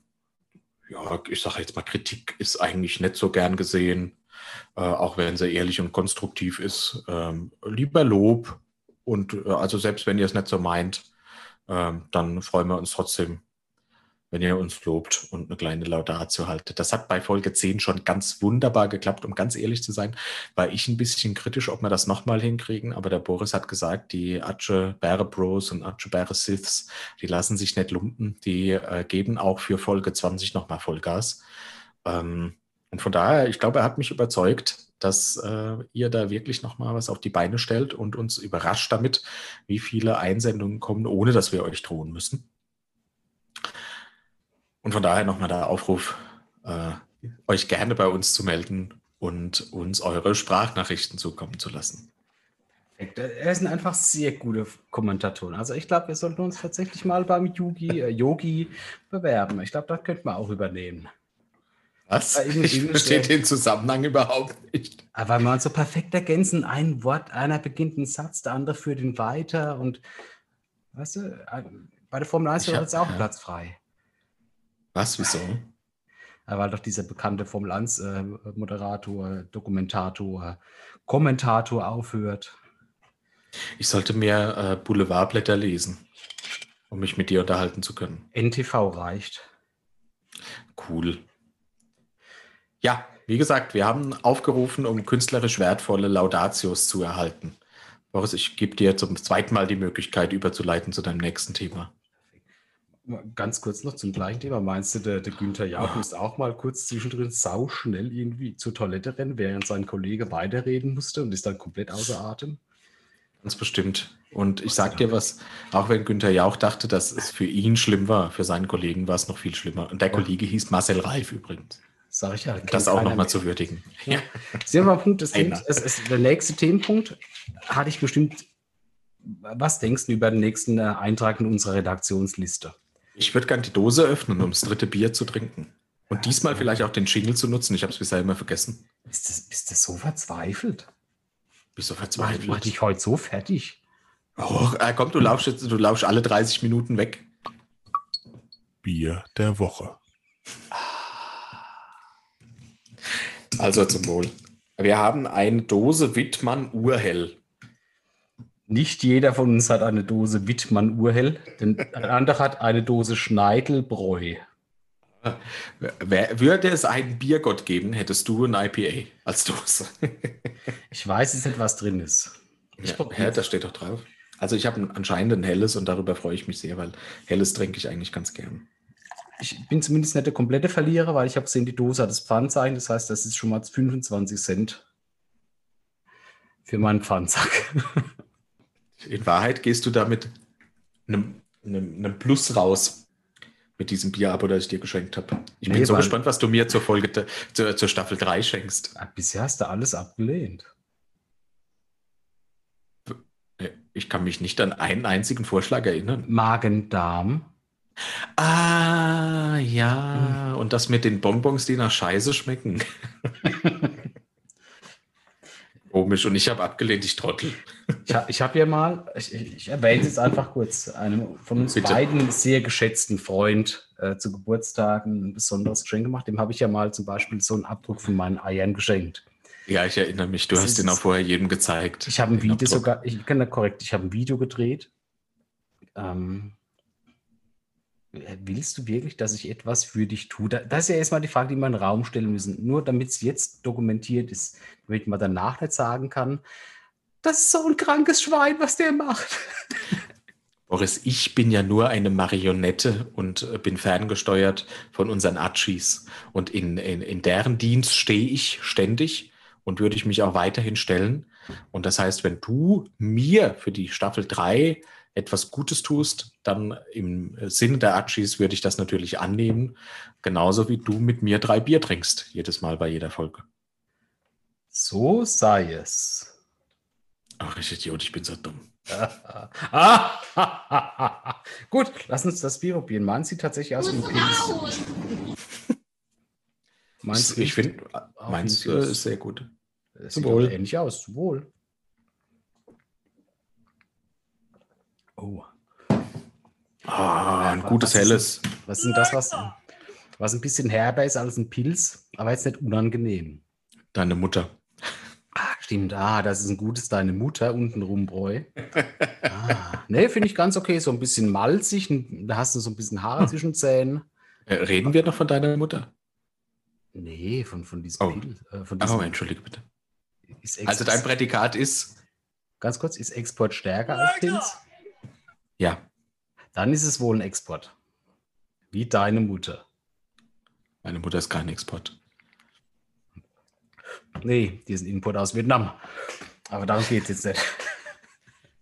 ja, ich sage jetzt mal, Kritik ist eigentlich nicht so gern gesehen äh, auch wenn sie ehrlich und konstruktiv ist. Ähm, lieber Lob und äh, also selbst wenn ihr es nicht so meint, äh, dann freuen wir uns trotzdem, wenn ihr uns lobt und eine kleine Laudatio haltet. Das hat bei Folge 10 schon ganz wunderbar geklappt, um ganz ehrlich zu sein, war ich ein bisschen kritisch, ob wir das nochmal hinkriegen, aber der Boris hat gesagt, die Atsche Bäre Bros und Atsche Bäre Siths, die lassen sich nicht lumpen, die äh, geben auch für Folge 20 nochmal Vollgas. Ähm, und von daher, ich glaube, er hat mich überzeugt. dass äh, ihr da wirklich nochmal was auf die Beine stellt und uns überrascht damit, wie viele Einsendungen kommen, ohne dass wir euch drohen müssen. Und von daher nochmal der Aufruf, äh, euch gerne bei uns zu melden und uns eure Sprachnachrichten zukommen zu lassen. Er sind einfach sehr gute Kommentatoren. Also ich glaube, wir sollten uns tatsächlich mal beim Yogi, äh, Yogi bewerben. Ich glaube, das könnte man auch übernehmen. Was? Ich verstehe den Zusammenhang überhaupt nicht. Aber weil man so perfekt ergänzen, ein Wort, einer beginnt einen Satz, der andere führt ihn weiter und weißt du, bei der Formel 1 wird jetzt auch ja. Platz frei. Was, wieso? weil doch dieser bekannte Formel 1 äh, Moderator, Dokumentator, Kommentator aufhört. Ich sollte mehr äh, Boulevardblätter lesen, um mich mit dir unterhalten zu können. NTV reicht. Cool. Ja, wie gesagt, wir haben aufgerufen, um künstlerisch wertvolle Laudatios zu erhalten. Boris, ich gebe dir zum zweiten Mal die Möglichkeit, überzuleiten zu deinem nächsten Thema. Ganz kurz noch zum gleichen Thema. Meinst du, der, der Günther Jauch muss auch mal kurz zwischendrin sauschnell irgendwie zur Toilette rennen, während sein Kollege weiterreden musste und ist dann komplett außer Atem? Ganz bestimmt. Und ich sag dir was, auch wenn Günther Jauch dachte, dass es für ihn schlimm war, für seinen Kollegen war es noch viel schlimmer. Und der Kollege hieß Marcel Reif übrigens. Sag ich ja. Das auch nochmal zu würdigen. Ja. Mal Punkt, das Thema, es ist der nächste Themenpunkt hatte ich bestimmt. Was denkst du über den nächsten äh, Eintrag in unserer Redaktionsliste? Ich würde gerne die Dose öffnen, um das dritte Bier zu trinken. Und diesmal vielleicht auch den Jingle zu nutzen. Ich habe es bisher immer vergessen. Bist du, bist du so verzweifelt? Bist du verzweifelt? Mach dich heute so fertig. Oh, komm, du laufst, du laufst alle 30 Minuten weg. Bier der Woche. Also zum Wohl. Wir haben eine Dose Wittmann Urhell. Nicht jeder von uns hat eine Dose Wittmann Urhell, denn ein anderer hat eine Dose Schneidelbräu. Würde es einen Biergott geben, hättest du ein IPA als Dose. ich weiß jetzt nicht, was drin ist. Ich ja, ja, das steht doch drauf. Also ich habe anscheinend ein helles und darüber freue ich mich sehr, weil helles trinke ich eigentlich ganz gern. Ich bin zumindest nicht der komplette Verlierer, weil ich habe gesehen, die Dose hat das Pfandzeichen. Das heißt, das ist schon mal 25 Cent für meinen Pfandsack. In Wahrheit gehst du damit einem, einem, einem Plus raus mit diesem Bierabo, das ich dir geschenkt habe. Ich nee, bin so gespannt, was du mir zur Folge zur, zur Staffel 3 schenkst. Ah, bisher hast du alles abgelehnt. Ich kann mich nicht an einen einzigen Vorschlag erinnern. Magen-Darm. Ah, ja. Und das mit den Bonbons, die nach Scheiße schmecken. Komisch. Und ich habe abgelehnt, ich Trottel. Ich, ich habe ja mal, ich, ich erwähne es einfach kurz, einem von uns Bitte. beiden sehr geschätzten Freund äh, zu Geburtstagen ein besonderes Geschenk gemacht. Dem habe ich ja mal zum Beispiel so einen Abdruck von meinen Eiern geschenkt. Ja, ich erinnere mich. Du das hast den auch vorher jedem gezeigt. Ich habe ein Video sogar, ich kann da korrekt, ich habe ein Video gedreht. Ähm, willst du wirklich, dass ich etwas für dich tue? Das ist ja erstmal die Frage, die wir in den Raum stellen müssen. Nur damit es jetzt dokumentiert ist, damit man danach nicht sagen kann, das ist so ein krankes Schwein, was der macht. Boris, ich bin ja nur eine Marionette und äh, bin ferngesteuert von unseren Achis. Und in, in, in deren Dienst stehe ich ständig und würde ich mich auch weiterhin stellen. Und das heißt, wenn du mir für die Staffel 3 etwas Gutes tust, dann im Sinne der Achis würde ich das natürlich annehmen. Genauso wie du mit mir drei Bier trinkst, jedes Mal bei jeder Folge. So sei es. Ach, ich Idiot, ich bin so dumm. Gut, lass uns das Bier probieren. Meins sieht tatsächlich aus wie ein Pilz. Meins ich finde, meins ist sehr gut. Es sieht ähnlich aus. Wohl. Oh. Ah, ein gutes was helles. Ist, was ist denn das, was, was ein bisschen herber ist als ein Pilz, aber jetzt nicht unangenehm? Deine Mutter. Ah, stimmt. Ah, das ist ein gutes Deine Mutter unten rumbräu. ah, ne, finde ich ganz okay. So ein bisschen malzig. Da hast du so ein bisschen Haare zwischen Zähnen. Äh, reden wir noch von deiner Mutter? Nee, von, von diesem oh. Pilz. Äh, von diesem oh, entschuldige bitte. Also dein Prädikat ist. Ganz kurz, ist Export stärker als Pilz? Ja. Dann ist es wohl ein Export. Wie deine Mutter. Meine Mutter ist kein Export. Nee, die sind Import aus Vietnam. Aber darum geht es jetzt nicht.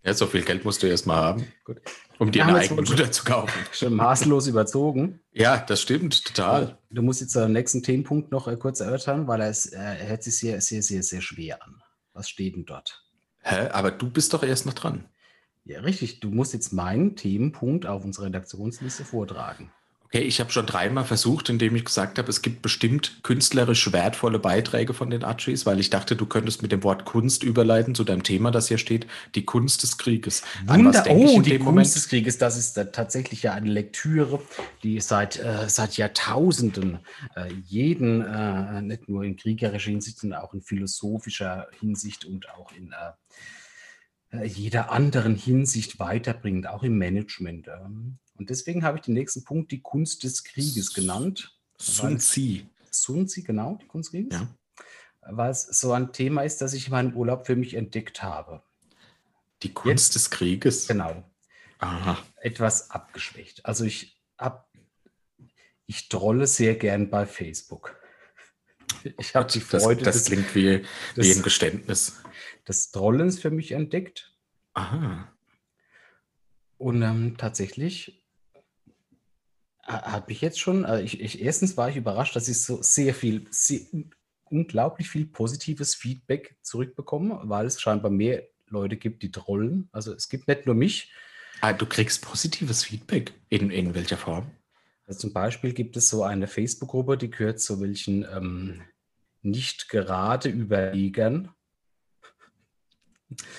Ja, so viel Geld musst du erst mal haben, Gut. um dir eine eigene Mutter zu kaufen. Schon maßlos überzogen. Ja, das stimmt, total. Du musst jetzt den nächsten Themenpunkt noch äh, kurz erörtern, weil er, ist, er hört sich sehr, sehr, sehr, sehr schwer an. Was steht denn dort? Hä? Aber du bist doch erst noch dran. Ja, richtig. Du musst jetzt meinen Themenpunkt auf unserer Redaktionsliste vortragen. Okay, ich habe schon dreimal versucht, indem ich gesagt habe, es gibt bestimmt künstlerisch wertvolle Beiträge von den Archies, weil ich dachte, du könntest mit dem Wort Kunst überleiten zu deinem Thema, das hier steht, die Kunst des Krieges. Wunder, oh, die Kunst Moment? des Krieges, das ist tatsächlich ja eine Lektüre, die seit, äh, seit Jahrtausenden äh, jeden, äh, nicht nur in kriegerischer Hinsicht, sondern auch in philosophischer Hinsicht und auch in äh, jeder anderen Hinsicht weiterbringt, auch im Management. Ähm, und deswegen habe ich den nächsten Punkt die Kunst des Krieges genannt. Sun Tzu. Sun Tzu, genau, die Kunst des Krieges. Ja. Weil es so ein Thema ist, das ich in meinem Urlaub für mich entdeckt habe. Die Kunst Jetzt, des Krieges? Genau. Aha. Etwas abgeschwächt. Also ich habe ich trolle sehr gern bei Facebook. Ich habe die Freude. Das, das klingt wie, wie ein Geständnis. Des Trollens für mich entdeckt. Aha. Und ähm, tatsächlich hat mich jetzt schon, also ich, ich, erstens war ich überrascht, dass ich so sehr viel, sehr, unglaublich viel positives Feedback zurückbekomme, weil es scheinbar mehr Leute gibt, die trollen. Also es gibt nicht nur mich. Ah, du kriegst positives Feedback. In, in welcher Form? Also zum Beispiel gibt es so eine Facebook-Gruppe, die gehört zu welchen ähm, nicht gerade Überlegern.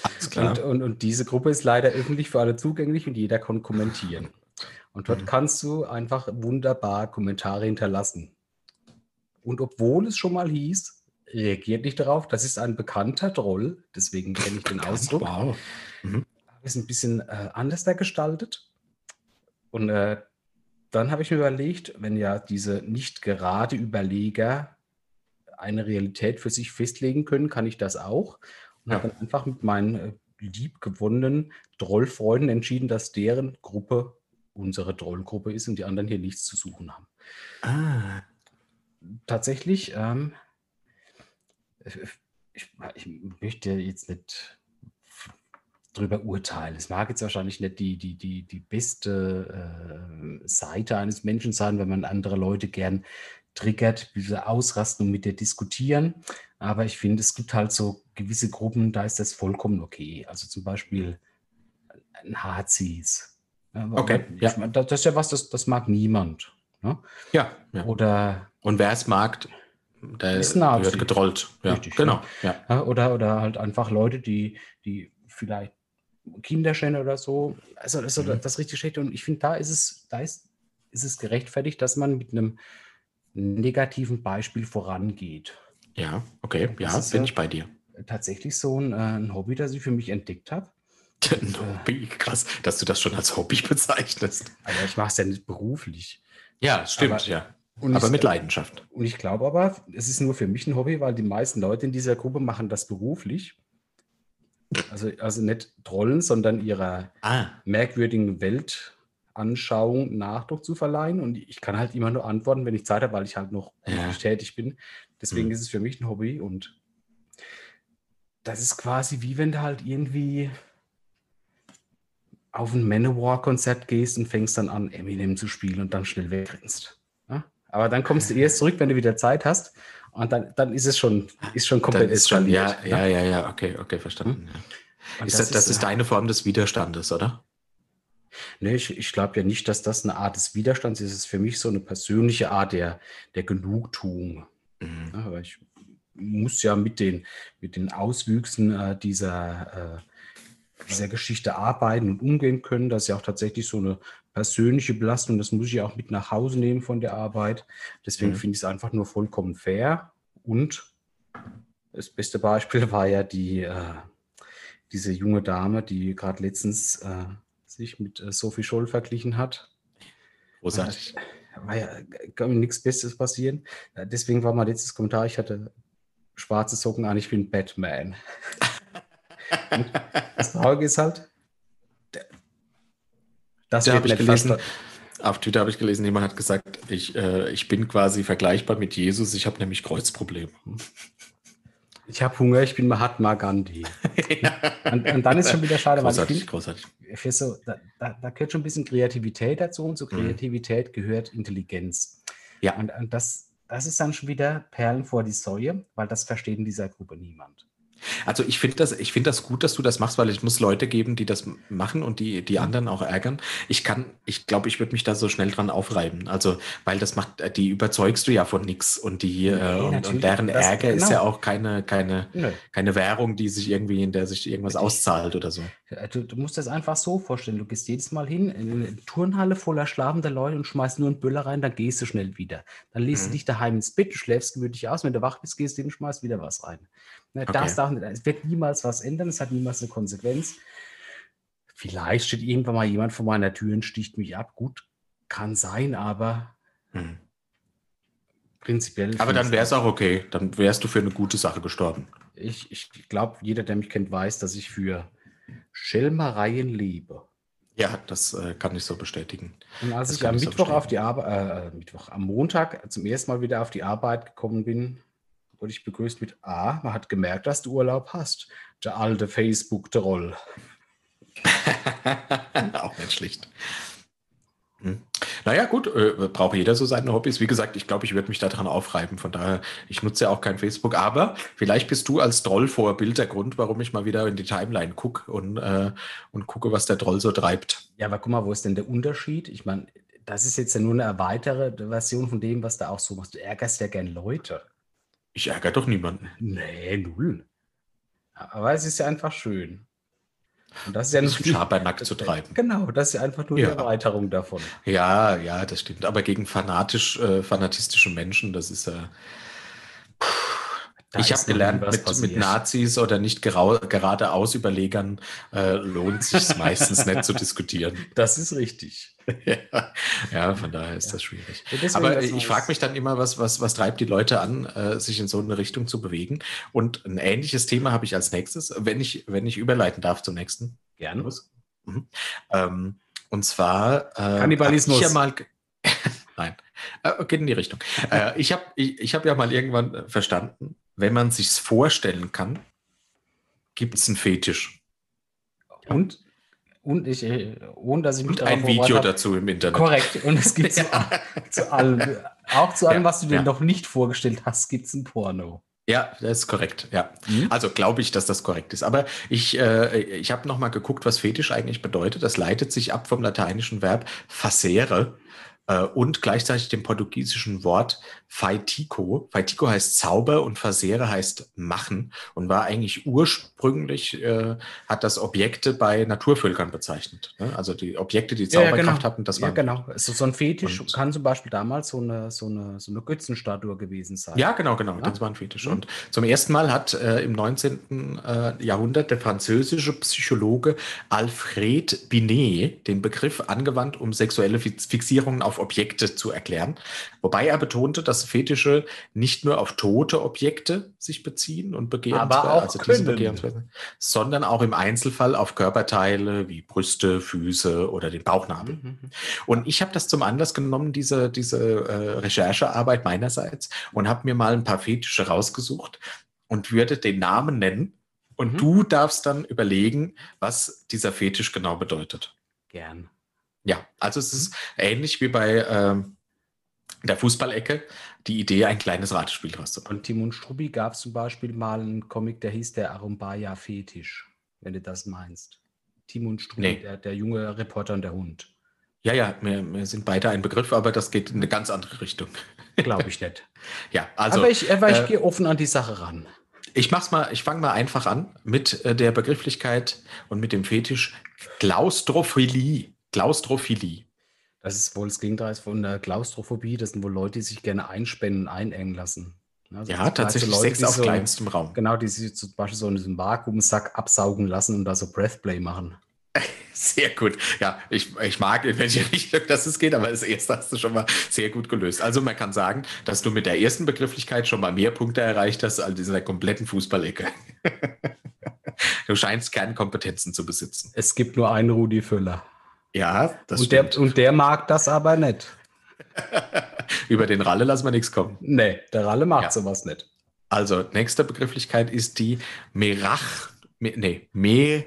Alles klar. Und, und, und, diese Gruppe ist leider öffentlich für alle zugänglich und jeder kann kommentieren. Und dort mhm. kannst du einfach wunderbar Kommentare hinterlassen. Und obwohl es schon mal hieß, reagiert nicht darauf, das ist ein bekannter Troll, deswegen kenne ich den Ausdruck. Wow. Mhm. Ist ein bisschen äh, anders da gestaltet. Und äh, dann habe ich mir überlegt, wenn ja diese nicht gerade Überleger eine Realität für sich festlegen können, kann ich das auch. Und ja. habe dann einfach mit meinen äh, liebgewonnenen Trollfreunden entschieden, dass deren Gruppe unsere Trollgruppe ist und die anderen hier nichts zu suchen haben. Ah. Tatsächlich, ähm, ich, ich, möchte jetzt nicht drüber urteilen. Es mag jetzt wahrscheinlich nicht die, die, die, die beste äh, Seite eines Menschen sein, wenn man andere Leute gern triggert, diese ausrasten und mit dir diskutieren. Aber ich finde, es gibt halt so gewisse Gruppen, da ist das vollkommen okay. Also zum Beispiel Nazis Okay, ja. Das ist ja was, das, das mag niemand. Ne? Ja, ja, Oder. Und wer es mag, der wird getrollt. Ja, Richtig, genau. Ja. ja. Oder, oder halt einfach Leute, die, die vielleicht Kinderschänder oder so, also, also mhm. das richtig schlecht. Und ich finde, da ist es, da ist, ist es gerechtfertigt, dass man mit einem negativen Beispiel vorangeht. Ja, okay, ja, bin ich bei dir. Tatsächlich so ein, äh, ein Hobby, das ich für mich entdeckt habe. Ein Hobby, krass, dass du das schon als Hobby bezeichnest. Aber ich mache es ja nicht beruflich. Ja, stimmt, aber, ja. aber ich, mit Leidenschaft. Und ich glaube aber, es ist nur für mich ein Hobby, weil die meisten Leute in dieser Gruppe machen das beruflich. Also, also nicht trollen, sondern ihrer ah. merkwürdigen Weltanschauung Nachdruck zu verleihen. Und ich kann halt immer nur antworten, wenn ich Zeit habe, weil ich halt noch ja. tätig bin. Deswegen hm. ist es für mich ein Hobby und das ist quasi wie wenn du halt irgendwie auf ein Manowar-Konzert gehst und fängst dann an, Eminem zu spielen und dann schnell wegrennst. Ja? Aber dann kommst du erst zurück, wenn du wieder Zeit hast und dann, dann ist es schon, ist schon komplett ist schon, ja, ja, ja, ja, okay, okay, verstanden. Hm? Ja. Ist das, das, ist, ist deine Form des Widerstandes, oder? Nee, ich, ich glaube ja nicht, dass das eine Art des Widerstands ist. Es ist für mich so eine persönliche Art der, der Genugtuung. Mhm. Ja, aber ich muss ja mit den, mit den Auswüchsen äh, dieser äh, dieser Geschichte arbeiten und umgehen können. Das ist ja auch tatsächlich so eine persönliche Belastung. Das muss ich auch mit nach Hause nehmen von der Arbeit. Deswegen mhm. finde ich es einfach nur vollkommen fair. Und das beste Beispiel war ja die, äh, diese junge Dame, die gerade letztens äh, sich mit äh, Sophie Scholl verglichen hat. Großartig. Äh, war ja, kann mir nichts Besseres passieren. Äh, deswegen war mein letztes Kommentar, ich hatte schwarze Socken an, ich bin Batman. das Traurige ist halt, das da wird ich gelesen, Auf Twitter habe ich gelesen, jemand hat gesagt, ich, äh, ich bin quasi vergleichbar mit Jesus, ich habe nämlich Kreuzprobleme. Ich habe Hunger, ich bin Mahatma Gandhi. ja. und, und, dann ist schon wieder schade, großartig, weil ich großartig. Für so, da, da, da, gehört schon ein bisschen Kreativität dazu und zu mhm. Kreativität mhm. gehört Intelligenz. Ja. Und, und das, das ist dann schon wieder Perlen vor die Säue, weil das versteht in dieser Gruppe niemand. Also ich finde das, ich finde das gut, dass du das machst, weil es muss Leute geben, die das machen und die die anderen auch ärgern. Ich kann, ich glaube, ich würde mich da so schnell dran aufreiben. Also weil das macht, die überzeugst du ja von nichts und die nee, äh, und, und, deren das, Ärger genau. ist ja auch keine keine keine Währung, die sich irgendwie in der sich irgendwas auszahlt oder so. Du, du, musst das einfach so vorstellen. Du gehst jedes Mal hin in eine Turnhalle voller schlafender Leute und schmeißt nur einen Böller rein, dann gehst du schnell wieder. Dann legst mhm. du dich daheim ins Bett, du schläfst gemütlich aus, wenn du wach bist, gehst du hin und schmeißt wieder was rein. Ne, okay. Das darf nicht, es wird niemals was ändern, es hat niemals eine Konsequenz. Vielleicht steht irgendwann mal jemand vor meiner Tür und sticht mich ab. Gut, kann sein, aber hm. prinzipiell. Aber dann wäre es auch okay. Dann wärst du für eine gute Sache gestorben. Ich, ich glaube, jeder, der mich kennt, weiß, dass ich für Schelmereien lebe. Ja, das äh, kann ich so bestätigen. Und als das ich am Mittwoch so auf die Arbeit, äh, Mittwoch, am Montag zum ersten Mal wieder auf die Arbeit gekommen bin, wurde ich begrüßt mit A. Man hat gemerkt, dass du Urlaub hast. Der alte Facebook-Troll. Auch nicht schlicht. Hm. Naja, gut, äh, braucht jeder so seine Hobbys. Wie gesagt, ich glaube, ich würde mich daran aufreiben. Von daher, ich nutze ja auch kein Facebook. Aber vielleicht bist du als Troll-Vorbild der Grund, warum ich mal wieder in die Timeline gucke und, äh, und gucke, was der Troll so treibt. Ja, aber guck mal, wo ist denn der Unterschied? Ich meine, das ist jetzt ja nur eine erweiterte Version von dem, was da auch so machst. Du ärgerst ja gern Leute. Ich ärgere doch niemanden. Nee, null. Aber es ist ja einfach schön. Und das ist ja nicht Schabernack zu treiben. Genau, das ist ja einfach nur ja. die Erweiterung davon. Ja, ja, das stimmt. Aber gegen fanatisch, äh, fanatistische Menschen, das ist ja. Äh, da ich habe gelernt, mit, mit, Nazis oder nicht geradeaus Überlegern äh, lohnt sich meistens nicht zu diskutieren. Das ist richtig. ja, ja, von daher ist ja. das schwierig. Ja, Aber ich frage mich dann immer, was, was, was treibt die Leute an, äh, sich in so eine Richtung zu bewegen? Und ein ähnliches Thema habe ich als nächstes, wenn ich, wenn ich überleiten darf zum nächsten. Gerne. Mhm. Ähm, und zwar äh, Kannibalismus. Ich ja mal Nein, äh, geht in die Richtung. Äh, ich habe ich, ich hab ja mal irgendwann verstanden, wenn man sich's vorstellen kann, gibt es einen Fetisch. Und und ich, äh, ohne dass ich mich und ein Video habe, dazu im Internet. Korrekt. Und es gibt ja. zu, zu, allem, auch zu allem, ja, was du dir ja. noch nicht vorgestellt hast, gibt es ein Porno. Ja, das ist korrekt. Ja, mhm. also glaube ich, dass das korrekt ist. Aber ich, äh, ich habe noch mal geguckt, was Fetisch eigentlich bedeutet. Das leitet sich ab vom lateinischen Verb facere äh, und gleichzeitig dem portugiesischen Wort Faitico. Faitico heißt Zauber und Versehre heißt machen und war eigentlich ursprünglich, äh, hat das Objekte bei Naturvölkern bezeichnet. Ne? Also die Objekte, die Zauberkraft ja, genau. hatten, das war. Ja, genau. Also so ein Fetisch und, kann zum Beispiel damals so eine, so, eine, so eine Götzenstatue gewesen sein. Ja, genau, genau. Ja? Das war ein Fetisch. Mhm. Und zum ersten Mal hat äh, im 19. Äh, Jahrhundert der französische Psychologe Alfred Binet den Begriff angewandt, um sexuelle Fixierungen auf Objekte zu erklären. Wobei er betonte, dass Fetische nicht nur auf tote Objekte sich beziehen und begehrenswert, also diese sondern auch im Einzelfall auf Körperteile wie Brüste, Füße oder den Bauchnabel. Mhm. mhm. Und ich habe das zum Anlass genommen, diese, diese äh, Recherchearbeit meinerseits, und habe mir mal ein paar Fetische rausgesucht und würde den Namen nennen. Und mhm. du darfst dann überlegen, was dieser Fetisch genau bedeutet. Gern. Ja, also es ist ähnlich wie bei ähm, der Fußballecke die Idee, ein kleines Ratespiel draus zu machen. Und Timon Struppi gab es zum Beispiel mal einen Comic, der hieß der Arumbaya Fetisch, wenn du das meinst. Timon Struppi, nee. der, der junge Reporter und der Hund. Ja, ja, wir, wir, sind beide ein Begriff, aber das geht in eine ganz andere Richtung. Glaube ich nicht. ja, also. Aber ich, aber ich äh, gehe offen an die Sache ran. Ich mach's mal, ich fange mal einfach an mit äh, der Begrifflichkeit und mit dem Fetisch Klaustrophilie. Klaustrophilie. Das ist wohl das Gegenteil von der Klaustrophobie. Das sind wohl Leute, die sich gerne einspannen, einengen lassen. Also ja, tatsächlich Leute, Sex auf so, kleinstem Raum. Genau, die sich zum Beispiel so in diesem Vakuumsack absaugen lassen und da so Breathplay machen. Sehr gut. Ja, ich, ich mag, in welche Richtung das es geht, aber das erste hast du schon mal sehr gut gelöst. Also man kann sagen, dass du mit der ersten Begrifflichkeit schon mal mehr Punkte erreicht hast als in der kompletten Fußballecke. du scheinst Kernkompetenzen zu besitzen. Es gibt nur einen Rudi Füller. Ja, das und stimmt. Der, und der mag das aber nicht. Über den Ralle lassen wir nichts kommen. Nee, der Ralle macht ja. sowas nicht. Also, nächste Begrifflichkeit ist die Merach, me, nee, Me,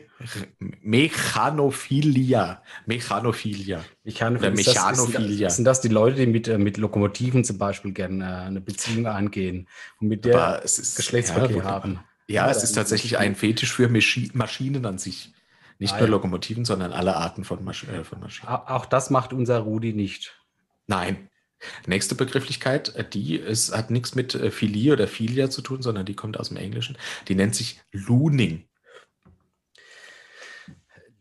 Mechanophilia. Mechanophilia. Mechanophilia. Mechanophilia. Das, sind das die Leute, die mit, äh, mit Lokomotiven zum Beispiel gerne äh, eine Beziehung eingehen und mit der ist, Geschlechtsverkehr ja, haben? Ja, es ist tatsächlich ein Fetisch für Maschinen an sich. Nicht ah, nur Lokomotiven, sondern alle Arten von, Masch äh, von Maschinen. Auch das macht unser Rudi nicht. Nein. Nächste Begrifflichkeit, äh, die ist, hat nichts mit äh, Philie oder Philia zu tun, sondern die kommt aus dem Englischen. Die nennt sich Looning.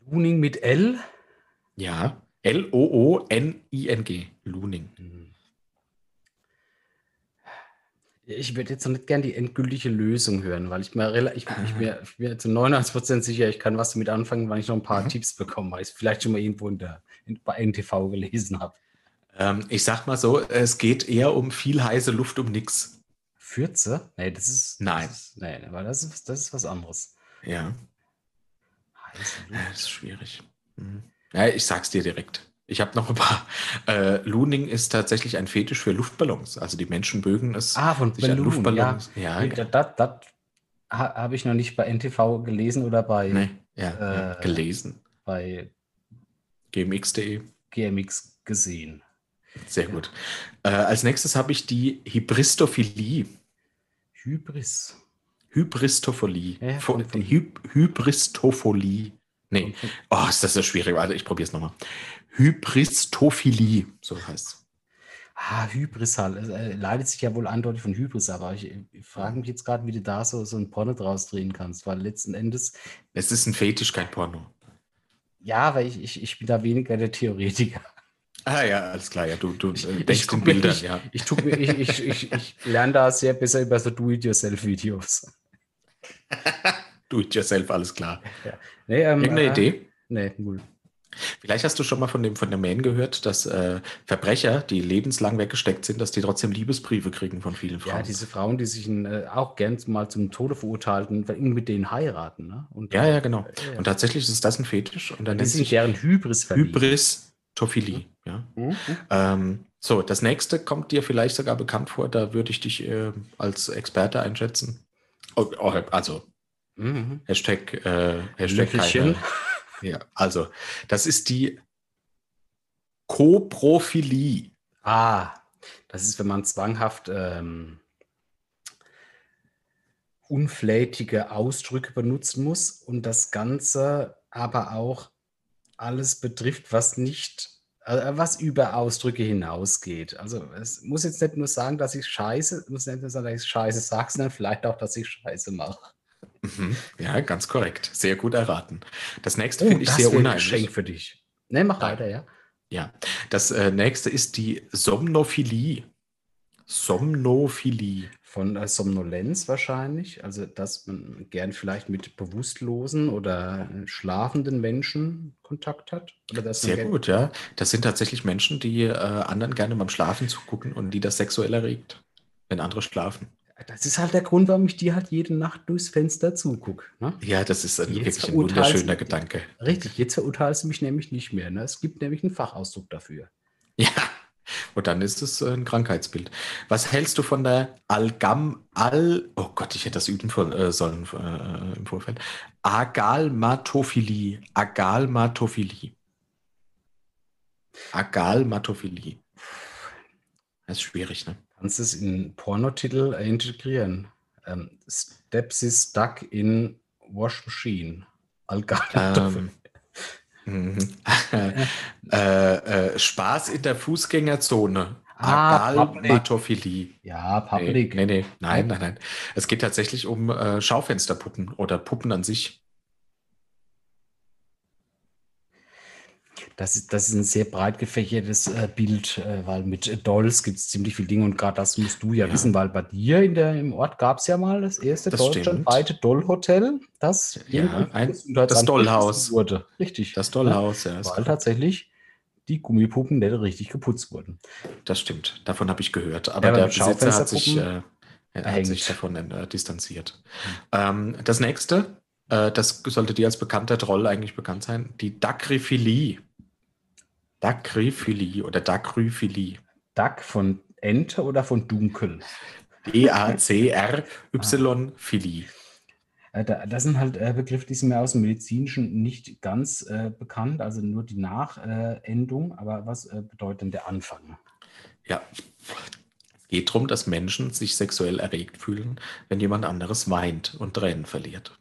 Looning mit L? Ja, L-O-O-N-I-N-G. Looning. Mhm. Ich würde jetzt noch nicht gerne die endgültige Lösung hören, weil ich mir, ich, ich, mir, ich bin zu 99% sicher, ich kann was damit anfangen, weil ich noch ein paar mhm. Tipps bekomme, weil ich es vielleicht schon mal irgendwo in der, in, bei NTV gelesen habe. Ähm, ich sag mal so, es geht eher um viel heiße Luft um nichts. Fürze? Nee, das ist. Nein. Das ist, nee, aber das ist, das ist was anderes. Ja. Heiße Luft. Ja, das ist schwierig. Mhm. Ja, ich sag's dir direkt. Ich habe noch ein paar. Äh, Looning ist tatsächlich ein Fetisch für Luftballons. Also die Menschen mögen es. Ah, von Ballon, Luftballons. Ja, ja, ja. Das, das habe ich noch nicht bei NTV gelesen oder bei. Nee, ja, äh, gelesen. Bei gmx.de. GMX gesehen. Sehr gut. Äh, als nächstes habe ich die Hybristophilie. Hybris. Hybristophilie. Ja, von, Hy Hybristophilie. Nee. Oh, ist das so schwierig. Warte, ich probiere es nochmal. Hybristophilie, so heißt es. Ah, Hybris halt. Äh, leitet sich ja wohl eindeutig von Hybris, aber ich, ich frage mich jetzt gerade, wie du da so, so ein Porno draus drehen kannst, weil letzten Endes. Es ist ein Fetisch, kein Porno. Ja, weil ich, ich, ich bin da weniger der Theoretiker. Ah ja, alles klar, ja, du, du ich, äh, denkst in Bildern, ich, ja. Ich, ich, ich, ich, ich, ich lerne da sehr besser über so Do-it-yourself-Videos. Do-it-yourself, alles klar. Ja. Nee, ähm, Irgendeine äh, Idee? Nee, null. Vielleicht hast du schon mal von dem, von der Man gehört, dass äh, Verbrecher, die lebenslang weggesteckt sind, dass die trotzdem Liebesbriefe kriegen von vielen Frauen. Ja, diese Frauen, die sich äh, auch gern mal zum Tode verurteilten, mit denen heiraten. Ne? Und, ja, ja, genau. Äh, und tatsächlich ist das ein Fetisch. Und dann das ist deren Hybris Hybris Tophilie. Ja. Mhm. Ähm, so, das nächste kommt dir vielleicht sogar bekannt vor. Da würde ich dich äh, als Experte einschätzen. Oh, oh, also, mhm. Hashtag, äh, Hashtag keine, ja, also das ist die Koprophilie. Ah, das ist, wenn man zwanghaft ähm, unflätige Ausdrücke benutzen muss und das Ganze aber auch alles betrifft, was nicht, äh, was über Ausdrücke hinausgeht. Also es muss jetzt nicht nur sagen, dass ich scheiße, muss nicht nur sagen, dass ich scheiße sage, sondern vielleicht auch, dass ich scheiße mache. Mhm. Ja, ganz korrekt. Sehr gut erraten. Das nächste oh, finde ich sehr unheimlich. Ein Geschenk für dich. Ne, mach weiter, ja. Ja, das äh, nächste ist die Somnophilie. Somnophilie. Von äh, Somnolenz wahrscheinlich, also dass man gern vielleicht mit bewusstlosen oder schlafenden Menschen Kontakt hat. Sehr gut, ja. Das sind tatsächlich Menschen, die äh, anderen gerne beim Schlafen zugucken und die das sexuell erregt, wenn andere schlafen. Das ist halt der Grund, warum ich dir halt jede Nacht durchs Fenster zugucke. Ne? Ja, das ist ein, wirklich ein wunderschöner Gedanke. Richtig, jetzt verurteilst du mich nämlich nicht mehr. Ne? Es gibt nämlich einen Fachausdruck dafür. Ja, und dann ist es ein Krankheitsbild. Was hältst du von der Algam Al Oh Gott, ich hätte das üben äh, sollen äh, im Vorfeld. Agalmatophilie. Agalmatophilie. Agalmatophilie. Das ist schwierig, ne? Kannst du es in Pornotitel integrieren? Ähm, Stepsis Duck in Wash Machine. Ähm, mhm. äh, äh, Spaß in der Fußgängerzone. Ah, Agalmatophilie. Ja, Public. Nee, nee, nee, nein, nein, nein. Es geht tatsächlich um äh, Schaufensterpuppen oder Puppen an sich. Das ist, das ist ein sehr breit gefächertes äh, Bild, äh, weil mit Dolls gibt es ziemlich viele Dinge und gerade das musst du ja, ja, wissen, weil bei dir in der, im Ort gab es ja mal das erste das deutschlandweite Doll-Hotel, das, ja, ein, das Dollhaus wurde. Richtig. Das Dollhaus, ja. Weil tatsächlich die Gummipuppen nicht richtig geputzt wurden. Das stimmt, davon habe ich gehört. Aber ja, der Besitzer hat sich, äh, hat sich davon äh, distanziert. Hm. Ähm, das nächste, äh, das sollte dir als bekannter Troll eigentlich bekannt sein, die Dacryphilie. Dacryphilie oder Dacryphilie. Dac von Ente oder von Dunkel? D-A-C-R-Y Philly. Äh, das sind halt äh, Begriffe, die sind mir aus dem Medizinischen nicht ganz äh, bekannt, also nur die Nachendung. Aber was äh, bedeutet denn der Anfang? Ja, es geht darum, dass Menschen sich sexuell erregt fühlen, wenn jemand anderes weint und Tränen verliert.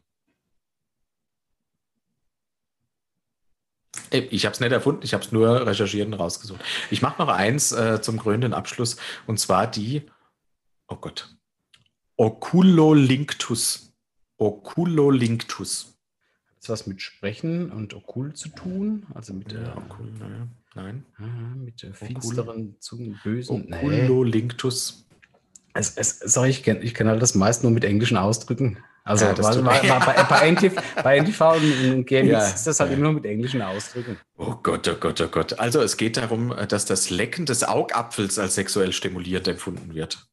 Ich habe es nicht erfunden, ich habe es nur recherchiert und rausgesucht. Ich mache noch eins äh, zum krönenden Abschluss und zwar die, oh Gott, Oculolinctus. Oculolinctus. Hat das was mit Sprechen und Okul zu tun? Also mit ja, Okul, naja. Nein. Ah, mit der finsteren Zungen, bösen. Oculolinctus. Es, es, sorry, ich kenne ich kenn halt das meist nur mit englischen Ausdrücken. Also ja, war, war, war bei, bei, NTV, bei NTV und, und GMX ja, ist das halt ja. immer nur mit englischen Ausdrücken. Oh Gott, oh Gott, oh Gott. Also es geht darum, dass das Lecken des Augapfels als sexuell stimuliert empfunden wird.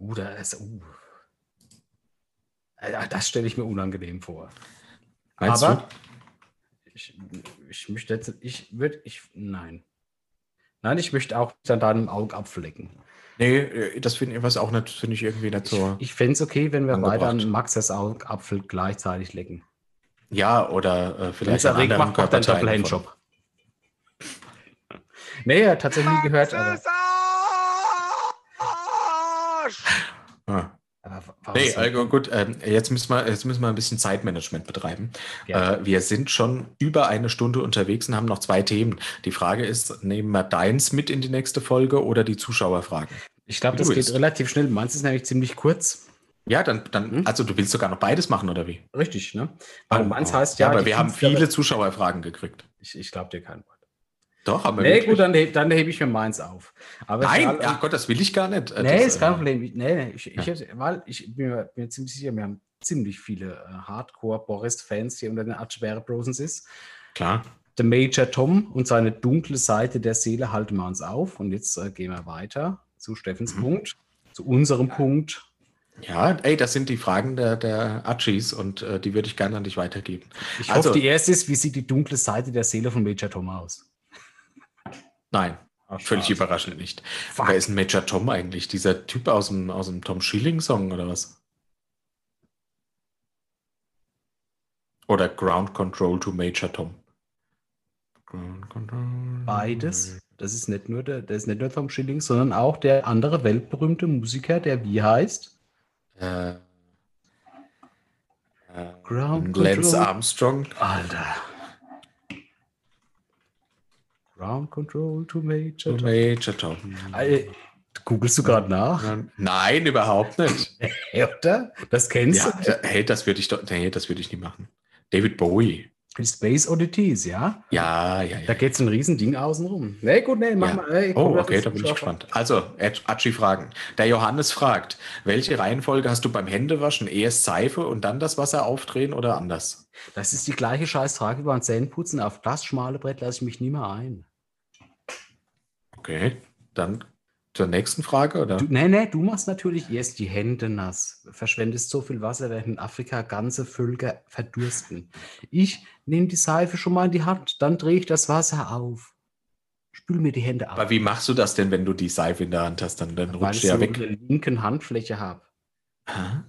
Uh, da ist, uh. Das stelle ich mir unangenehm vor. Meinst Aber du? Ich, ich möchte jetzt, ich würde, ich, nein. Nein, ich möchte auch an deinem Augapfel lecken. Nee, äh, das finde ich was auch nicht, finde ich irgendwie nicht so. Ich, ich fände es okay, wenn wir beide an Maxes Augapfel gleichzeitig lecken. Ja, oder äh, vielleicht an anderen macht, macht einen Doppel-Handjob. nee, ja, tatsächlich nie gehört. Aber... Ah. Nee, also gut, äh, jetzt, müssen wir, jetzt müssen wir ein bisschen Zeitmanagement betreiben. Äh, wir sind schon über eine Stunde unterwegs und haben noch zwei Themen. Die Frage ist, nehmen wir deins mit in die nächste Folge oder die Zuschauerfragen? Ich glaube, das geht relativ schnell. Meins ist nämlich ziemlich kurz. Ja, dann, dann hm? also du willst sogar noch beides machen, oder wie? Richtig, ne? Weil oh, meins heißt ja. ja aber wir haben viele Zuschauerfragen gekriegt. Ich, ich glaube dir kein Wort. Doch, aber. Nee, wirklich. gut, dann, dann hebe ich mir meins auf. Aber Nein, ach Gott, das will ich gar nicht. Nee, das, ist kein äh, Problem. Nee, nee, ich, ja. ich, weil ich bin mir, bin mir ziemlich sicher, wir haben ziemlich viele äh, Hardcore-Boris-Fans hier unter den Atschwere Brosens ist. Klar. Der Major Tom und seine dunkle Seite der Seele halten wir uns auf. Und jetzt äh, gehen wir weiter zu Steffens mhm. Punkt, zu unserem Punkt. Ja, ey, das sind die Fragen der, der Achis und äh, die würde ich gerne an dich weitergeben. Ich also, hoffe, die erste ist, wie sieht die dunkle Seite der Seele von Major Tom aus? Nein, Ach, völlig überraschend nicht. Fuck. Wer ist ein Major Tom eigentlich? Dieser Typ aus dem, aus dem Tom Schilling-Song oder was? Oder Ground Control to Major Tom? Beides. Das ist nicht nur der, das ist nicht nur Tom Schilling, sondern auch der andere weltberühmte Musiker, der wie heißt? Äh, äh, Ground Lance Control. Armstrong. Alter. Ground Control to Major Tom. Major Tom. googelst du gerade nach? Nein, überhaupt nicht. Oder? Das kennst ja, du? Hey, das würde ich doch, nee, das würde ich nie machen. David Bowie. Space Oddities, ja? Ja, ja, ja. Da geht es ein Riesending außenrum. Nee, gut, nee, mach ja. mal. Hey, oh, okay, da bin ich gespannt. Also, Atschi-Fragen. Der Johannes fragt, welche Reihenfolge hast du beim Händewaschen? Erst Seife und dann das Wasser aufdrehen oder anders? Das ist die gleiche Scheißfrage wie beim Zähneputzen. Auf das schmale Brett lasse ich mich nie mehr ein. Okay, dann zur nächsten Frage, oder? Du, nee, nee, du machst natürlich erst die Hände nass, verschwendest so viel Wasser, während in Afrika ganze Völker verdursten. Ich nehme die Seife schon mal in die Hand, dann drehe ich das Wasser auf. Spül mir die Hände ab. Aber wie machst du das denn, wenn du die Seife in der Hand hast? Dann, dann rutscht ja weg. Weil ich so eine linken Handfläche habe. Ah.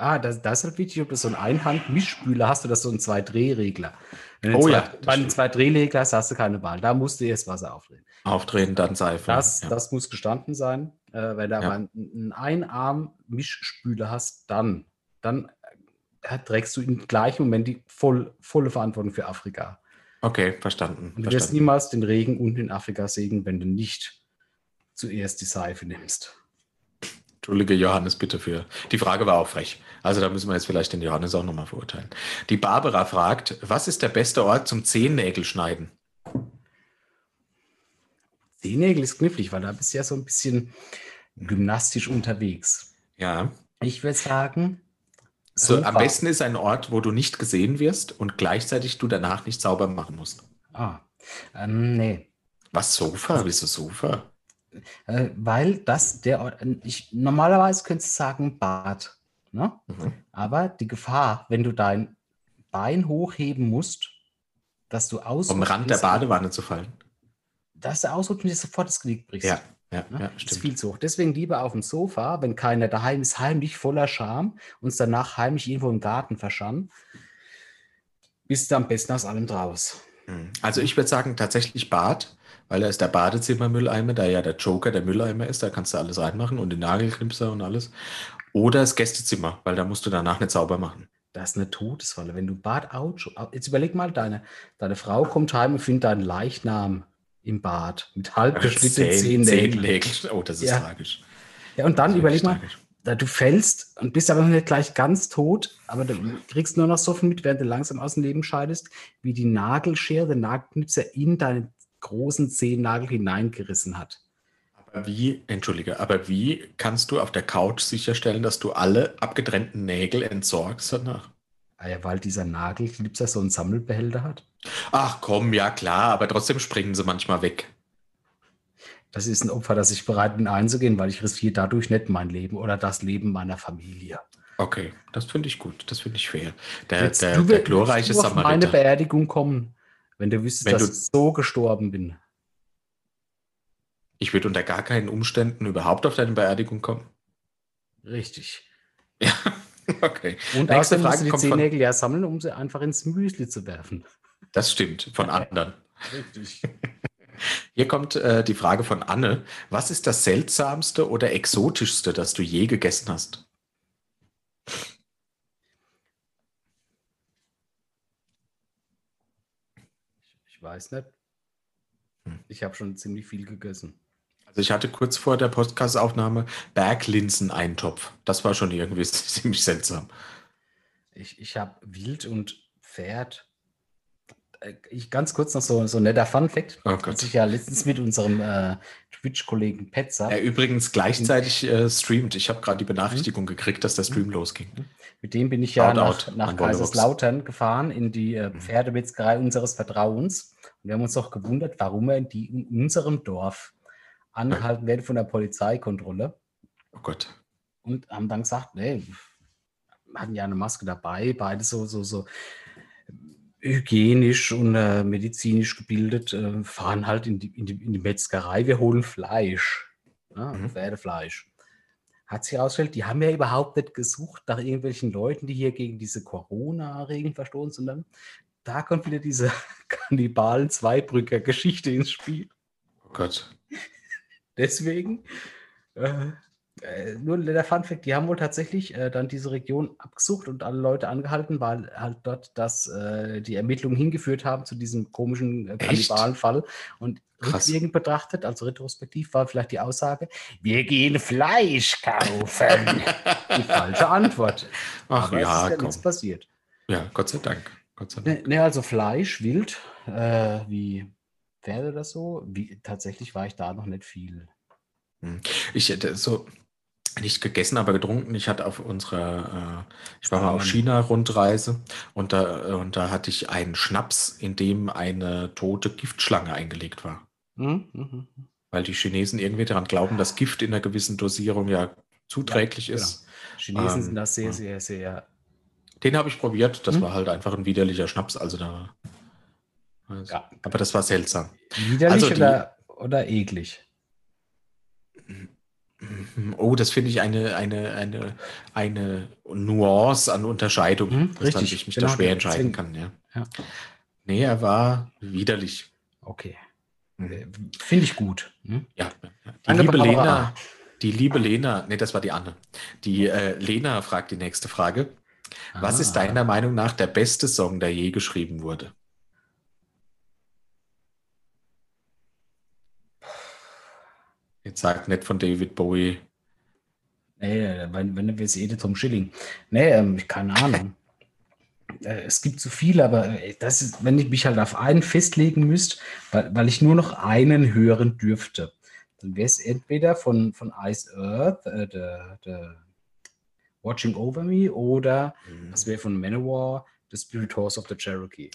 Ah, das, das ist halt wichtig, ob du so einen Einhand-Mischspüler hast oder so einen Zwei-Drehregler. Wenn oh zwei, ja. Bei einem Zwei-Drehregler hast du keine Wahl. Da musst du erst Wasser aufdrehen. Aufdrehen, dann Seife. Das, ja. das muss gestanden sein. Äh, wenn du ja. aber einen Einarm-Mischspüler hast, dann, dann äh, trägst du im gleichen Moment die voll, volle Verantwortung für Afrika. Okay, verstanden. Und du wirst niemals den Regen unten in Afrika sägen, wenn du nicht zuerst die Seife nimmst. Entschuldige Johannes bitte für. Die Frage war auch frech. Also da müssen wir jetzt vielleicht den Johannes auch nochmal verurteilen. Die Barbara fragt, was ist der beste Ort zum Zehennägel schneiden? Zehennägel ist knifflig, weil da bist du ja so ein bisschen gymnastisch unterwegs. Ja. Ich würde sagen. So, am besten ist ein Ort, wo du nicht gesehen wirst und gleichzeitig du danach nicht sauber machen musst. Ah, ähm, nee. Was Sofa? Wieso Sofa? Äh, weil das der Ort, ich, normalerweise könntest du sagen Bad. Ne? Mhm. Aber die Gefahr, wenn du dein Bein hochheben musst, dass du aus. Vom Rand der Badewanne zu fallen. das ist der Ausdruck, wenn du sofort das Knick brichst. Ja, ja, Ne? ja Das ist stimmt. viel zu hoch. Deswegen lieber auf dem Sofa, wenn keiner daheim ist, heimlich voller Scham, uns danach heimlich irgendwo im Garten verschannen. Bist du am besten aus allem draus. Mhm. Also ich würde sagen, tatsächlich Bad, weil da ist der Badezimmermülleimer, da ja der Joker der Mülleimer ist, da kannst du alles reinmachen und den Nagelknipser und alles. Oder das Gästezimmer, weil da musst du danach nicht sauber machen. Das ist eine Todesfalle. Wenn du Bad out, jetzt überleg mal, deine, deine Frau kommt heim und findet deinen Leichnam im Bad mit halb geschnittenen Zehennägeln. Nägel. Oh, das ist Ja. tragisch. Ja, und dann überleg mal, tragisch. da du fällst und bist aber noch nicht gleich ganz tot, aber du kriegst nur noch so viel mit, während du langsam aus dem Leben scheidest, wie die Nagelschere, der Nagelknipser in deinen großen Zehennagel hineingerissen hat. Aber wie, entschuldige, aber wie kannst du auf der Couch sicherstellen, dass du alle abgetrennten Nägel entsorgst danach? Ah ja, weil dieser Nagelknipser so einen Sammelbehälter hat. Ach komm, ja klar, aber trotzdem springen sie manchmal weg. Das ist ein Opfer, das ich bereit bin einzugehen, weil ich riskiere dadurch nicht mein Leben oder das Leben meiner Familie. Okay, das finde ich gut, das finde ich fair. Der, Jetzt, der, du der glorreiche du auf meine Samariter. Beerdigung kommen, wenn du wüsstest, Wenn dass du- ich so gestorben bin. Ich würde unter gar keinen Umständen überhaupt auf deine Beerdigung kommen. Richtig. Ja, okay. Und Nächste außerdem musst du Frage die kommt von, Zehennägel ja sammeln, um sie einfach ins Müsli zu werfen. das stimmt, von anderen. Richtig. Hier kommt äh, die Frage von Anne. Was ist das seltsamste oder exotischste, das du je gegessen hast? Ich weiß nicht. Hm. Ich habe schon ziemlich viel gegessen. Also ich hatte kurz vor der Podcast-Aufnahme Berglinsen-Eintopf. Das war schon irgendwie ziemlich seltsam. Ich, ich habe Wild und Pferd. Äh, Ich, ganz kurz noch so, so ein netter Fun-Fact. Oh Gott. ich ja letztens mit unserem äh, Twitch-Kollegen Petzer, Er übrigens gleichzeitig äh, streamt. Ich habe gerade die Benachrichtigung gekriegt, dass der Stream losging. mit dem bin ich ja Shoutout nach, nach. Kaiserslautern gefahren in die äh, Mhm. Pferdemetzgerei unseres Vertrauens. Und wir haben uns doch gewundert, warum er in, die, in unserem Dorf angehalten wird von der Polizeikontrolle. Oh Gott. und haben dann gesagt, nee, wir hatten ja eine Maske dabei, beide so, so, so hygienisch und äh, medizinisch gebildet, äh, fahren halt in die, in, die, in die Metzgerei, wir holen Fleisch, ja, Mhm. Pferdefleisch. Hat sich herausgestellt, die haben ja überhaupt nicht gesucht nach irgendwelchen Leuten, die hier gegen diese Corona-Regeln verstoßen, sondern da kommt wieder diese Kannibalen-Zweibrücker-Geschichte ins Spiel. Oh Gott. Deswegen, äh, äh, nur der Funfact, die haben wohl tatsächlich äh, dann diese Region abgesucht und alle Leute angehalten, weil halt dort das, äh, die Ermittlungen hingeführt haben zu diesem komischen äh? Kannibalenfall. Und Krass. rückwirkend betrachtet, also retrospektiv, war vielleicht die Aussage, wir gehen Fleisch kaufen. die falsche Antwort. Ach Aber ja, ist ja komm. nichts passiert. Ja, Gott sei Dank. Gott sei Dank. Ne, ne, also Fleisch, Wild, äh, wie Pferde oder so, wie, tatsächlich war ich da noch nicht viel. Ich hätte so nicht gegessen, aber getrunken. Ich hatte auf unserer, äh, ich war mal auf Stalin. China-Rundreise und da, und da hatte ich einen Schnaps, in dem eine tote Giftschlange eingelegt war. Mhm, mhm. Weil die Chinesen irgendwie daran glauben, dass Gift in einer gewissen Dosierung ja zuträglich Ja, genau. ist. Chinesen Ähm, sind da sehr, ja. sehr, sehr. Den habe ich probiert. Das Hm? war halt einfach ein widerlicher Schnaps. Also da. Also, Ja. Aber das war seltsam. Widerlich Also die- oder, oder eklig? Oh, das finde ich eine, eine, eine, eine Nuance an Unterscheidung, Hm, dass richtig, ich mich genau, da schwer entscheiden kann. Ja. Ja. Nee, er war widerlich. Okay. Mhm. Äh, Finde ich gut. Hm? Ja. Die liebe. Lena, die liebe Lena, nee, das war die Anne. Die äh, Lena fragt die nächste Frage. Was Ah. ist deiner Meinung nach der beste Song, der je geschrieben wurde? Jetzt sagt nicht von David Bowie. Nee, wenn, wenn wir es eh Tom Schilling. Nee, ähm, keine Ahnung. Äh, es gibt zu viele, aber äh, das ist, wenn ich mich halt auf einen festlegen müsste, weil, weil ich nur noch einen hören dürfte, dann wäre es entweder von, von Iced Earth, äh, der, der Watching Over Me, oder das wäre von Manowar, The Spirit Horse of the Cherokee.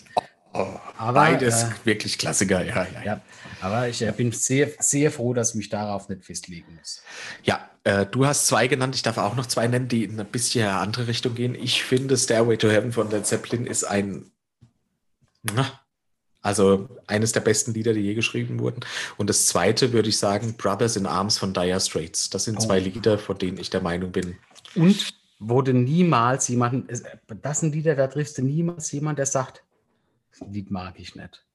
Aber, Beides äh, wirklich Klassiker, ja, ja. Ja, aber ich äh, bin sehr, sehr froh, dass ich mich darauf nicht festlegen muss. Ja, äh, du hast zwei genannt. Ich darf auch noch zwei nennen, die in ein bisschen andere Richtung gehen. Ich finde, Stairway to Heaven von Led Zeppelin ist ein, na, Also eines der besten Lieder, die je geschrieben wurden. Und das zweite würde ich sagen, Brothers in Arms von Dire Straits. Das sind zwei oh. Lieder, von denen ich der Meinung bin. Und wurde niemals jemand, das sind Lieder, da triffst du niemals jemand, der sagt, Lied mag ich nicht.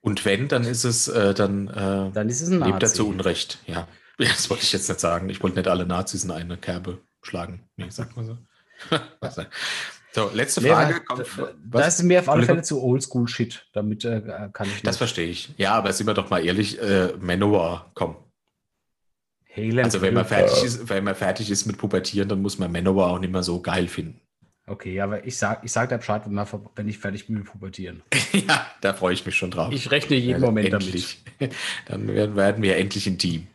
Und wenn, dann ist es, äh, dann, äh, dann ist es ein Nazi. lebt er zu Unrecht. Ja. das wollte ich jetzt nicht sagen. Ich wollte nicht alle Nazis in eine Kerbe schlagen. Nee, sag mal so. so, letzte Frage. Kommt, da, ist mir auf alle Fälle zu Oldschool-Shit. Damit äh, kann ich. Nicht. Das verstehe ich. Ja, aber sind wir doch mal ehrlich, äh, Manowar, komm. Halen also wenn man, fertig ist, wenn man fertig ist mit Pubertieren, dann muss man Manowar auch nicht mehr so geil finden. Okay, aber ich sag, ich sag da Bescheid, wenn, wenn ich fertig bin mit Pubertieren. ja, da freue ich mich schon drauf. Ich rechne jeden ja, Moment endlich. damit. Dann werden wir endlich ein Team.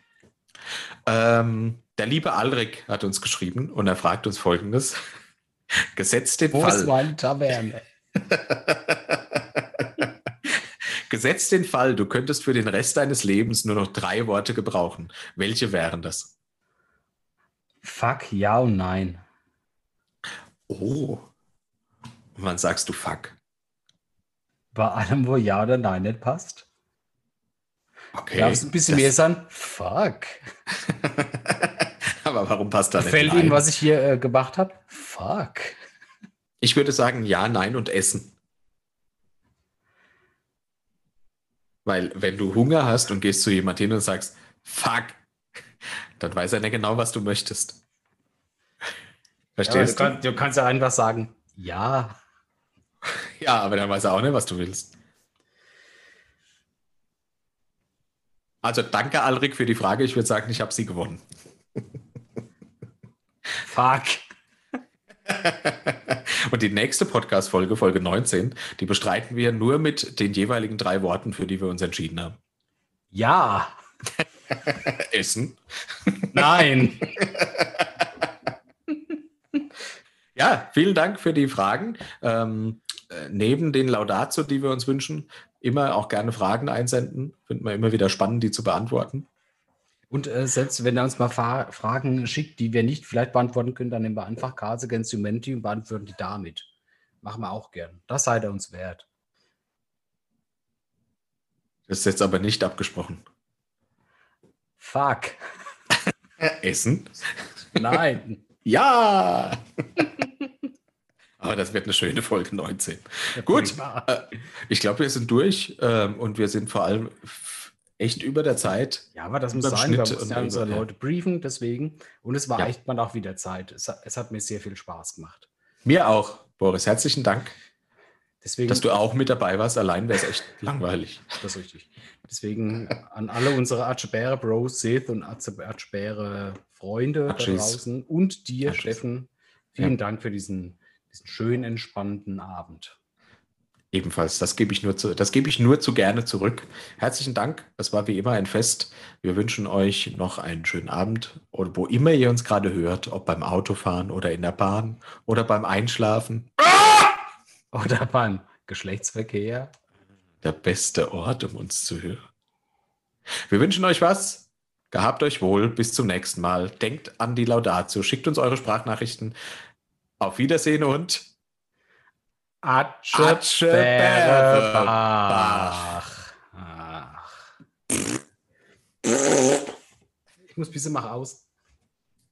Ähm, der liebe Alrik hat uns geschrieben und er fragt uns folgendes. Gesetzt den Wo Fall. Ist meine Taverne? Gesetzt den Fall, du könntest für den Rest deines Lebens nur noch drei Worte gebrauchen. Welche wären das? Fuck, ja und nein. Oh. Und wann sagst du fuck? Bei allem, wo ja oder nein nicht passt. Okay. Darf es ein bisschen das... mehr sein? Fuck. Aber warum passt da nicht Fällt Ihnen, was ich hier äh, gemacht habe? Fuck. Ich würde sagen ja, nein und essen. Weil wenn du Hunger hast und gehst zu jemand hin und sagst, fuck, dann weiß er nicht genau, was du möchtest. Verstehst ja, du? Kann, du kannst ja einfach sagen, ja. Ja, aber dann weiß er auch nicht, was du willst. Also danke, Alrik, für die Frage. Ich würde sagen, ich habe sie gewonnen. Fuck. Und die nächste Podcast-Folge, Folge 19, die bestreiten wir nur mit den jeweiligen drei Worten, für die wir uns entschieden haben. Ja. Essen. Nein. Ja, vielen Dank für die Fragen. Ähm, äh, neben den Laudatio, die wir uns wünschen, immer auch gerne Fragen einsenden. Finden wir immer wieder spannend, die zu beantworten. Und äh, selbst wenn er uns mal Fa Fragen schickt, die wir nicht vielleicht beantworten können, dann nehmen wir einfach Case Against Humanity und beantworten die damit. Machen wir auch gern. Das seid ihr uns wert. Das ist jetzt aber nicht abgesprochen. Fuck. Essen? Nein. Ja! Aber das wird eine schöne Folge 19. Ja, Gut, äh, ich glaube, wir sind durch ähm, und wir sind vor allem echt über der Zeit. Ja, aber das muss sein, Schnitt wir mussten ja unsere Leute briefen, deswegen. Und es war ja. echt mal auch wieder Zeit. Es, es, hat mir sehr viel Spaß gemacht. Mir auch, Boris. Herzlichen Dank. Deswegen, dass du auch mit dabei warst. Allein wäre es echt langweilig. Das ist richtig. Deswegen an alle unsere Archibäre Bros, Seth und Archibäre Freunde da draußen und dir, Archies. Steffen, vielen ja. Dank für diesen, diesen schönen, entspannten Abend. Ebenfalls, das gebe ich nur zu, das gebe ich nur zu gerne zurück. Herzlichen Dank. Es war wie immer ein Fest. Wir wünschen euch noch einen schönen Abend und wo immer ihr uns gerade hört, ob beim Autofahren oder in der Bahn oder beim Einschlafen. Oder beim Geschlechtsverkehr. Der beste Ort, um uns zu hören. Wir wünschen euch was. Gehabt euch wohl. Bis zum nächsten Mal. Denkt an die Laudatio. Schickt uns eure Sprachnachrichten. Auf Wiedersehen und Atsche, Atsche Bärebach. Ich muss ein bisschen mach aus.